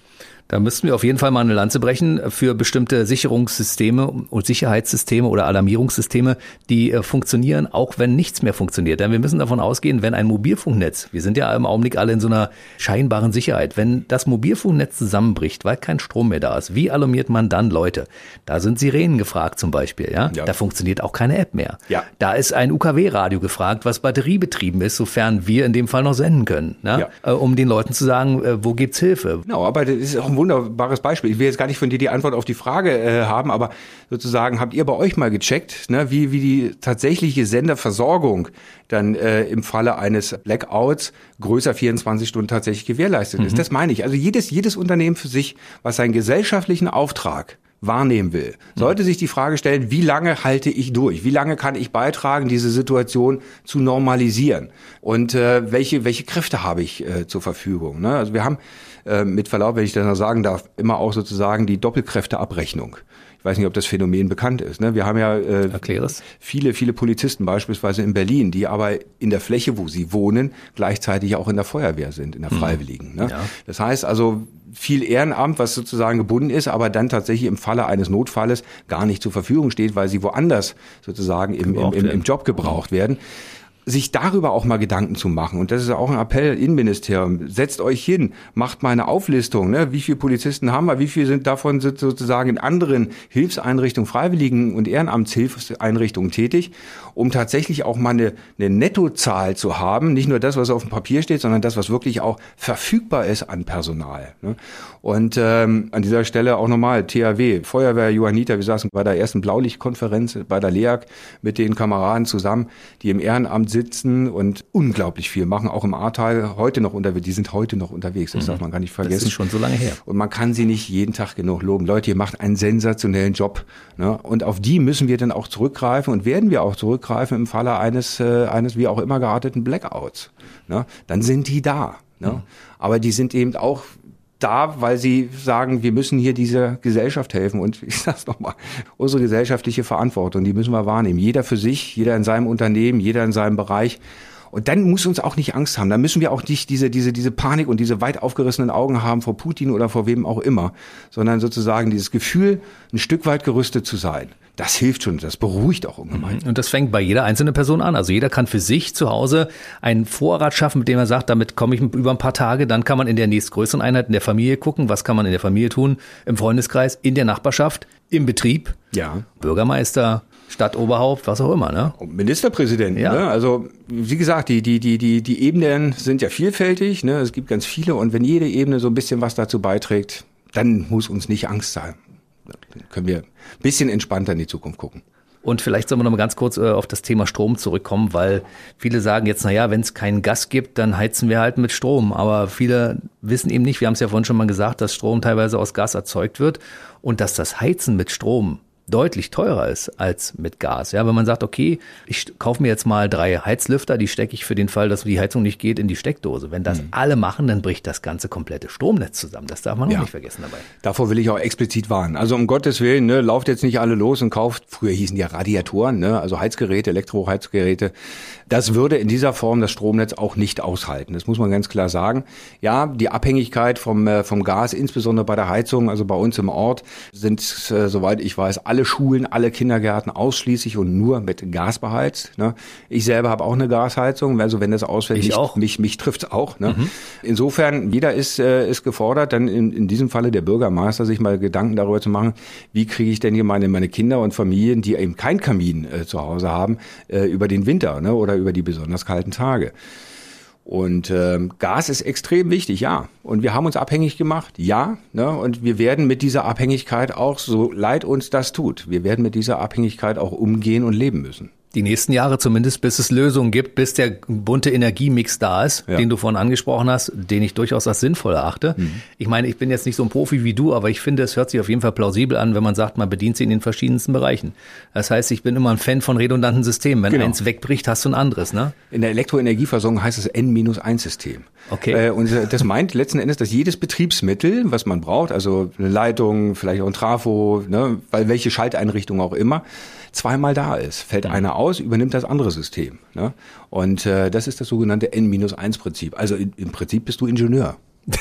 Da müssten wir auf jeden Fall mal eine Lanze brechen für bestimmte Sicherungssysteme und Sicherheitssysteme oder Alarmierungssysteme, die äh, funktionieren, auch wenn nichts mehr funktioniert. Denn wir müssen davon ausgehen, wenn ein Mobilfunknetz, wir sind ja im Augenblick alle in so einer scheinbaren Sicherheit, wenn das Mobilfunknetz zusammenbricht, weil kein Strom mehr da ist, wie alarmiert man dann Leute? Da sind Sirenen gefragt zum Beispiel, ja? ja. Da funktioniert auch keine App mehr. Ja. Da ist ein UKW-Radio gefragt, was batteriebetrieben ist, sofern wir in dem Fall noch senden können, ne? ja. Äh, um den Leuten zu sagen, äh, wo gibt's Hilfe? Genau, aber das ist auch ein wunderbares Beispiel. Ich will jetzt gar nicht von dir die Antwort auf die Frage äh, haben, aber sozusagen habt ihr bei euch mal gecheckt, ne, wie, wie die tatsächliche Senderversorgung dann äh, im Falle eines Blackouts größer 24 Stunden tatsächlich gewährleistet mhm. ist. Das meine ich. Also jedes, jedes Unternehmen für sich, was seinen gesellschaftlichen Auftrag wahrnehmen will, sollte sich die Frage stellen, wie lange halte ich durch? Wie lange kann ich beitragen, diese Situation zu normalisieren? Und äh, welche, welche Kräfte habe ich äh, zur Verfügung? Ne? Also wir haben äh, mit Verlaub, wenn ich das noch sagen darf, immer auch sozusagen die Doppelkräfteabrechnung. Ich weiß nicht, ob das Phänomen bekannt ist. Ne? Wir haben ja äh, viele, viele Polizisten beispielsweise in Berlin, die aber in der Fläche, wo sie wohnen, gleichzeitig auch in der Feuerwehr sind, in der mhm. Freiwilligen. Ne? Ja. Das heißt also, viel Ehrenamt, was sozusagen gebunden ist, aber dann tatsächlich im Falle eines Notfalles gar nicht zur Verfügung steht, weil sie woanders sozusagen im, im, im, im Job gebraucht werden sich darüber auch mal Gedanken zu machen. Und das ist auch ein Appell Innenministerium. Setzt euch hin, macht mal eine Auflistung. Ne? Wie viele Polizisten haben wir? Wie viele sind davon sind sozusagen in anderen Hilfseinrichtungen, Freiwilligen und Ehrenamtshilfseinrichtungen tätig, um tatsächlich auch mal eine, eine Nettozahl zu haben. Nicht nur das, was auf dem Papier steht, sondern das, was wirklich auch verfügbar ist an Personal. Ne? Und ähm, an dieser Stelle auch nochmal THW, Feuerwehr Johanniter. Wir saßen bei der ersten Blaulichtkonferenz bei der LEAG mit den Kameraden zusammen, die im Ehrenamt sitzen und unglaublich viel machen, auch im Ahrtal heute noch unterwegs. Die sind heute noch unterwegs, das mhm. darf man gar nicht vergessen. Das ist schon so lange her. Und man kann sie nicht jeden Tag genug loben. Leute, ihr macht einen sensationellen Job. Ne? Und auf die müssen wir dann auch zurückgreifen und werden wir auch zurückgreifen im Falle eines, äh, eines wie auch immer gearteten Blackouts. Ne? Dann sind die da. Ne? Mhm. Aber die sind eben auch da, weil sie sagen, wir müssen hier dieser Gesellschaft helfen. Und ich sage es nochmal, unsere gesellschaftliche Verantwortung, die müssen wir wahrnehmen. Jeder für sich, jeder in seinem Unternehmen, jeder in seinem Bereich. Und dann muss uns auch nicht Angst haben. Dann müssen wir auch nicht diese, diese, diese Panik und diese weit aufgerissenen Augen haben vor Putin oder vor wem auch immer, sondern sozusagen dieses Gefühl, ein Stück weit gerüstet zu sein. Das hilft schon, das beruhigt auch ungemein. Und das fängt bei jeder einzelnen Person an. Also jeder kann für sich zu Hause einen Vorrat schaffen, mit dem er sagt, damit komme ich über ein paar Tage. Dann kann man in der nächstgrößeren Einheit in der Familie gucken, was kann man in der Familie tun, im Freundeskreis, in der Nachbarschaft, im Betrieb. Ja. Bürgermeister, Stadtoberhaupt, was auch immer, ne? Ministerpräsident, ja. ne? Also, wie gesagt, die, die, die, die, die Ebenen sind ja vielfältig, ne? Es gibt ganz viele und wenn jede Ebene so ein bisschen was dazu beiträgt, dann muss uns nicht Angst sein. Dann können wir ein bisschen entspannter in die Zukunft gucken. Und vielleicht sollen wir noch mal ganz kurz äh, auf das Thema Strom zurückkommen, weil viele sagen jetzt, naja, wenn es keinen Gas gibt, dann heizen wir halt mit Strom. Aber viele wissen eben nicht, wir haben es ja vorhin schon mal gesagt, dass Strom teilweise aus Gas erzeugt wird und dass das Heizen mit Strom deutlich teurer ist als mit Gas. Ja, wenn man sagt, okay, ich kaufe mir jetzt mal drei Heizlüfter, die stecke ich für den Fall, dass die Heizung nicht geht, in die Steckdose. Wenn das mhm. alle machen, dann bricht das ganze komplette Stromnetz zusammen. Das darf man ja. auch nicht vergessen dabei. Davor will ich auch explizit warnen. Also um Gottes Willen, ne, lauft jetzt nicht alle los und kauft, früher hießen ja Radiatoren, ne, also Heizgeräte, Elektroheizgeräte. Das würde in dieser Form das Stromnetz auch nicht aushalten. Das muss man ganz klar sagen. Ja, die Abhängigkeit vom, äh, vom Gas, insbesondere bei der Heizung, also bei uns im Ort, sind, äh, soweit ich weiß, alle Schulen, alle Kindergärten ausschließlich und nur mit Gas beheizt. Ne? Ich selber habe auch eine Gasheizung, also wenn das ausfällt, ich mich, auch. mich, mich trifft auch. Ne? Mhm. Insofern, jeder ist, äh, ist gefordert, dann in, in diesem Falle der Bürgermeister, sich mal Gedanken darüber zu machen, wie kriege ich denn hier meine, meine Kinder und Familien, die eben kein Kamin äh, zu Hause haben, äh, über den Winter ne? oder über die besonders kalten Tage. Und ähm, Gas ist extrem wichtig, ja. Und wir haben uns abhängig gemacht, ja. Ne? Und wir werden mit dieser Abhängigkeit auch, so leid uns das tut, wir werden mit dieser Abhängigkeit auch umgehen und leben müssen die nächsten Jahre zumindest, bis es Lösungen gibt, bis der bunte Energiemix da ist, ja. den du vorhin angesprochen hast, den ich durchaus als sinnvoll erachte. Mhm. Ich meine, ich bin jetzt nicht so ein Profi wie du, aber ich finde, es hört sich auf jeden Fall plausibel an, wenn man sagt, man bedient sie in den verschiedensten Bereichen. Das heißt, ich bin immer ein Fan von redundanten Systemen. Wenn genau. eins wegbricht, hast du ein anderes, ne? In der Elektroenergieversorgung heißt es N-1-System. Okay. Äh, und das meint letzten Endes, dass jedes Betriebsmittel, was man braucht, also eine Leitung, vielleicht auch ein Trafo, ne, weil welche Schalteinrichtung auch immer, zweimal da ist. Fällt mhm. einer aus, übernimmt das andere System. Ne? Und äh, das ist das sogenannte N-1-Prinzip. Also in, im Prinzip bist du Ingenieur.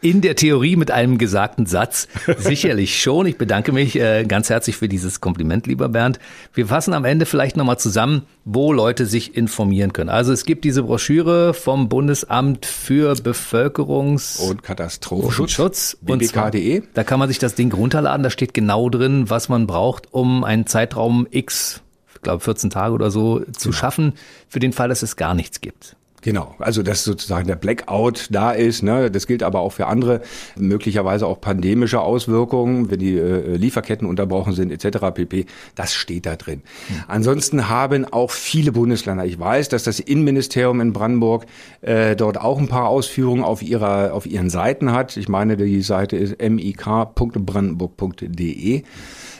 In der Theorie mit einem gesagten Satz. Sicherlich schon. Ich bedanke mich äh, ganz herzlich für dieses Kompliment, lieber Bernd. Wir fassen am Ende vielleicht nochmal zusammen, wo Leute sich informieren können. Also es gibt diese Broschüre vom Bundesamt für Bevölkerungs- und Katastrophenschutz, BBK.de. Da kann man sich das Ding runterladen. Da steht genau drin, was man braucht, um einen Zeitraum X, ich glaube 14 Tage oder so, zu genau. schaffen, für den Fall, dass es gar nichts gibt. Genau, also dass sozusagen der Blackout da ist, ne, das gilt aber auch für andere, möglicherweise auch pandemische Auswirkungen, wenn die äh, Lieferketten unterbrochen sind etc. pp. Das steht da drin. Mhm. Ansonsten haben auch viele Bundesländer, ich weiß, dass das Innenministerium in Brandenburg äh, dort auch ein paar Ausführungen auf ihrer auf ihren Seiten hat. Ich meine, die Seite ist mik.brandenburg.de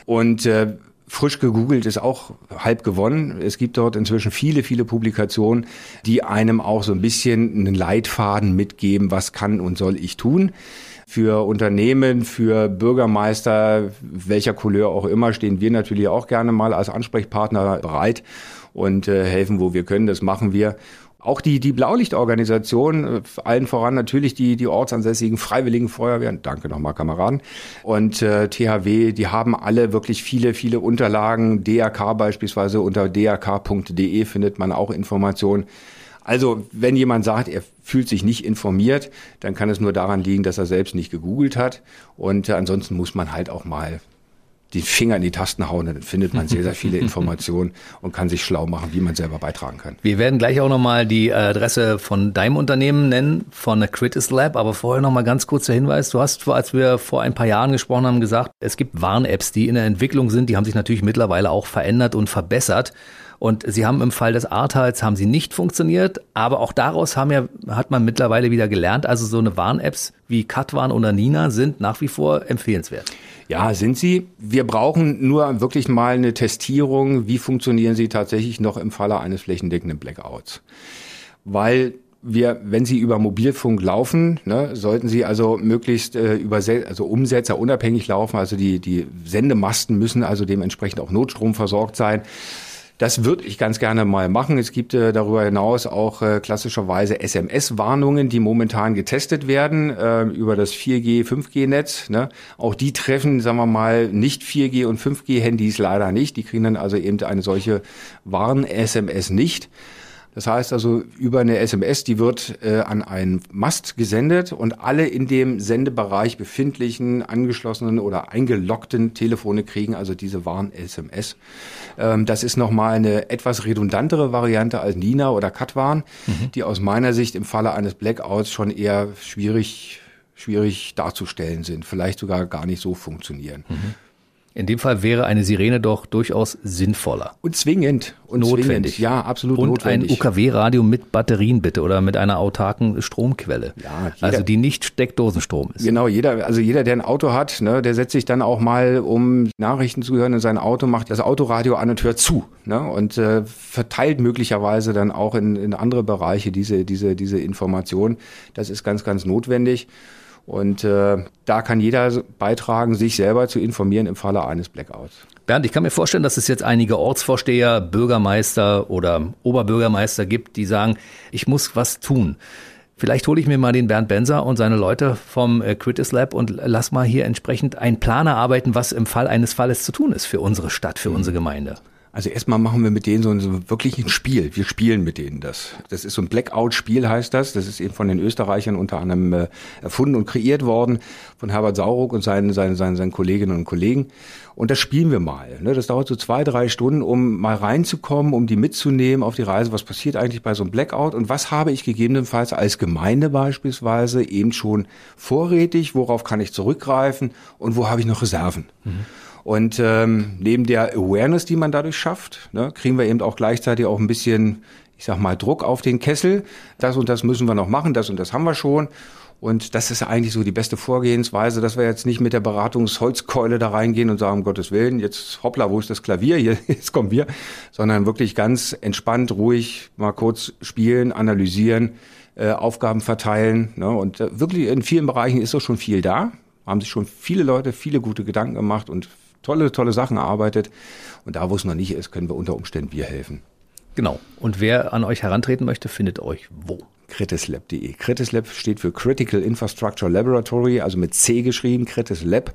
und äh, frisch gegoogelt ist auch halb gewonnen. Es gibt dort inzwischen viele, viele Publikationen, die einem auch so ein bisschen einen Leitfaden mitgeben, was kann und soll ich tun. Für Unternehmen, für Bürgermeister, welcher Couleur auch immer, stehen wir natürlich auch gerne mal als Ansprechpartner bereit und äh, helfen, wo wir können. Das machen wir. Auch die, die Blaulichtorganisation, äh, allen voran natürlich die, die ortsansässigen Freiwilligen Feuerwehren, danke nochmal Kameraden, und äh, THW, die haben alle wirklich viele, viele Unterlagen, DRK beispielsweise, unter drk.de findet man auch Informationen. Also, wenn jemand sagt, er fühlt sich nicht informiert, dann kann es nur daran liegen, dass er selbst nicht gegoogelt hat. Und äh, ansonsten muss man halt auch mal die Finger in die Tasten hauen, dann findet man sehr, sehr viele Informationen und kann sich schlau machen, wie man selber beitragen kann. Wir werden gleich auch nochmal die Adresse von deinem Unternehmen nennen, von der Critis Lab, aber vorher nochmal ganz kurzer Hinweis. Du hast, als wir vor ein paar Jahren gesprochen haben, gesagt, es gibt Warn-Apps, die in der Entwicklung sind, die haben sich natürlich mittlerweile auch verändert und verbessert. Und sie haben im Fall des Ahrtals haben sie nicht funktioniert, aber auch daraus haben ja, hat man mittlerweile wieder gelernt. Also so eine Warn-Apps wie Katwarn oder Nina sind nach wie vor empfehlenswert. Ja, sind sie. Wir brauchen nur wirklich mal eine Testierung, wie funktionieren sie tatsächlich noch im Falle eines flächendeckenden Blackouts. Weil wir, wenn sie über Mobilfunk laufen, ne, sollten sie also möglichst äh, über also Umsetzer unabhängig laufen. Also die, die Sendemasten müssen also dementsprechend auch Notstrom versorgt sein. Das würde ich ganz gerne mal machen. Es gibt äh, darüber hinaus auch äh, klassischerweise SMS-Warnungen, die momentan getestet werden äh, über das 4G, 5G-Netz. Ne? Auch die treffen, sagen wir mal, nicht 4G und 5G-Handys leider nicht. Die kriegen dann also eben eine solche Warn-SMS nicht. Das heißt also, über eine SMS, die wird äh, an einen Mast gesendet und alle in dem Sendebereich befindlichen, angeschlossenen oder eingeloggten Telefone kriegen also diese Warn-SMS. Ähm, das ist nochmal eine etwas redundantere Variante als Nina oder Katwarn, mhm. die aus meiner Sicht im Falle eines Blackouts schon eher schwierig, schwierig darzustellen sind, vielleicht sogar gar nicht so funktionieren. Mhm. In dem Fall wäre eine Sirene doch durchaus sinnvoller. Und zwingend. Und notwendig. Zwingend. Ja, absolut und notwendig. ein UKW-Radio mit Batterien bitte oder mit einer autarken Stromquelle. Ja, jeder- also die nicht Steckdosenstrom ist. Genau, jeder, also jeder, der ein Auto hat, ne, der setzt sich dann auch mal, um Nachrichten zu hören in sein Auto, macht das Autoradio an und hört zu, ne, und äh, verteilt möglicherweise dann auch in, in andere Bereiche diese, diese, diese Information. Das ist ganz, ganz notwendig. Und äh, da kann jeder beitragen, sich selber zu informieren im Falle eines Blackouts. Bernd, ich kann mir vorstellen, dass es jetzt einige Ortsvorsteher, Bürgermeister oder Oberbürgermeister gibt, die sagen, ich muss was tun. Vielleicht hole ich mir mal den Bernd Benser und seine Leute vom äh, Critis Lab und lass mal hier entsprechend einen Plan erarbeiten, was im Fall eines Falles zu tun ist für unsere Stadt, für unsere Gemeinde. Also erstmal machen wir mit denen so ein so wirklich ein Spiel. Wir spielen mit denen das. Das ist so ein Blackout-Spiel heißt das. Das ist eben von den Österreichern unter anderem äh, erfunden und kreiert worden von Herbert Sauruck und seinen, seinen, seinen, seinen Kolleginnen und Kollegen. Und das spielen wir mal. Ne? Das dauert so zwei, drei Stunden, um mal reinzukommen, um die mitzunehmen auf die Reise. Was passiert eigentlich bei so einem Blackout? Und was habe ich gegebenenfalls als Gemeinde beispielsweise eben schon vorrätig? Worauf kann ich zurückgreifen? Und wo habe ich noch Reserven? Und ähm, neben der Awareness, die man dadurch schafft, ne, kriegen wir eben auch gleichzeitig auch ein bisschen, ich sag mal, Druck auf den Kessel. Das und das müssen wir noch machen, das und das haben wir schon. Und das ist eigentlich so die beste Vorgehensweise, dass wir jetzt nicht mit der Beratungsholzkeule da reingehen und sagen, um Gottes Willen, jetzt hoppla, wo ist das Klavier? Hier, jetzt kommen wir. Sondern wirklich ganz entspannt, ruhig mal kurz spielen, analysieren, äh, Aufgaben verteilen. Ne? Und äh, wirklich in vielen Bereichen ist doch schon viel da. Haben sich schon viele Leute viele gute Gedanken gemacht und tolle, tolle Sachen erarbeitet. Und da, wo es noch nicht ist, können wir unter Umständen wir helfen. Genau. Und wer an euch herantreten möchte, findet euch wo? critislab.de. Critislab steht für Critical Infrastructure Laboratory, also mit C geschrieben, Critislab.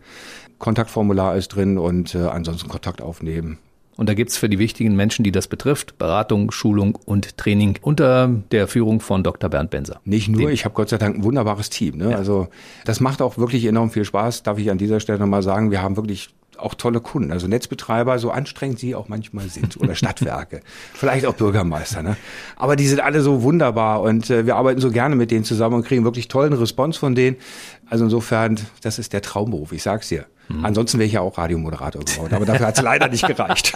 Kontaktformular ist drin und äh, ansonsten Kontakt aufnehmen. Und da gibt's für die wichtigen Menschen, die das betrifft, Beratung, Schulung und Training unter der Führung von Dr. Bernd Benser. Nicht nur, Dem- ich habe Gott sei Dank ein wunderbares Team. Ne? Also das macht auch wirklich enorm viel Spaß, darf ich an dieser Stelle nochmal sagen. Wir haben wirklich auch tolle Kunden, also Netzbetreiber, so anstrengend sie auch manchmal sind oder Stadtwerke, vielleicht auch Bürgermeister. Ne? Aber die sind alle so wunderbar und äh, wir arbeiten so gerne mit denen zusammen und kriegen wirklich tollen Response von denen. Also insofern, das ist der Traumberuf, ich sag's dir. Ansonsten wäre ich ja auch Radiomoderator geworden, aber dafür hat's leider nicht gereicht.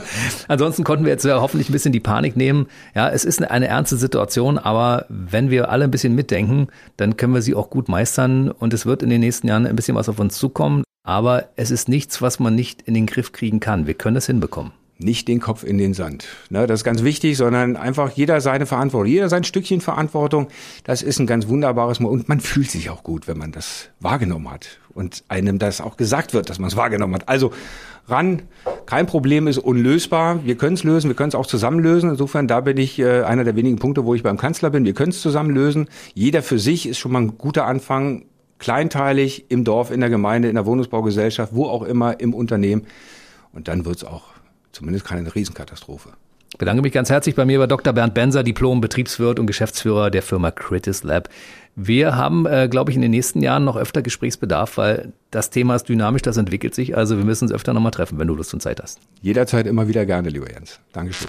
Ansonsten konnten wir jetzt ja hoffentlich ein bisschen die Panik nehmen. Ja, es ist eine, eine ernste Situation, aber wenn wir alle ein bisschen mitdenken, dann können wir sie auch gut meistern und es wird in den nächsten Jahren ein bisschen was auf uns zukommen. Aber es ist nichts, was man nicht in den Griff kriegen kann. Wir können es hinbekommen. nicht den Kopf in den Sand. Ne, das ist ganz wichtig, sondern einfach jeder seine Verantwortung, jeder sein Stückchen Verantwortung. Das ist ein ganz wunderbares Mo und man fühlt sich auch gut, wenn man das wahrgenommen hat und einem das auch gesagt wird, dass man es wahrgenommen hat. Also ran, kein Problem ist unlösbar. Wir können es lösen, wir können es auch zusammen lösen. Insofern da bin ich äh, einer der wenigen Punkte, wo ich beim Kanzler bin. Wir können es zusammen lösen. Jeder für sich ist schon mal ein guter Anfang. Kleinteilig im Dorf, in der Gemeinde, in der Wohnungsbaugesellschaft, wo auch immer, im Unternehmen. Und dann wird's auch zumindest keine Riesenkatastrophe. Ich bedanke mich ganz herzlich bei mir bei Dr. Bernd Benser, Diplom, Betriebswirt und Geschäftsführer der Firma Critis Lab. Wir haben, äh, glaube ich, in den nächsten Jahren noch öfter Gesprächsbedarf, weil das Thema ist dynamisch, das entwickelt sich. Also wir müssen uns öfter nochmal treffen, wenn du Lust und Zeit hast. Jederzeit immer wieder gerne, lieber Jens. Dankeschön.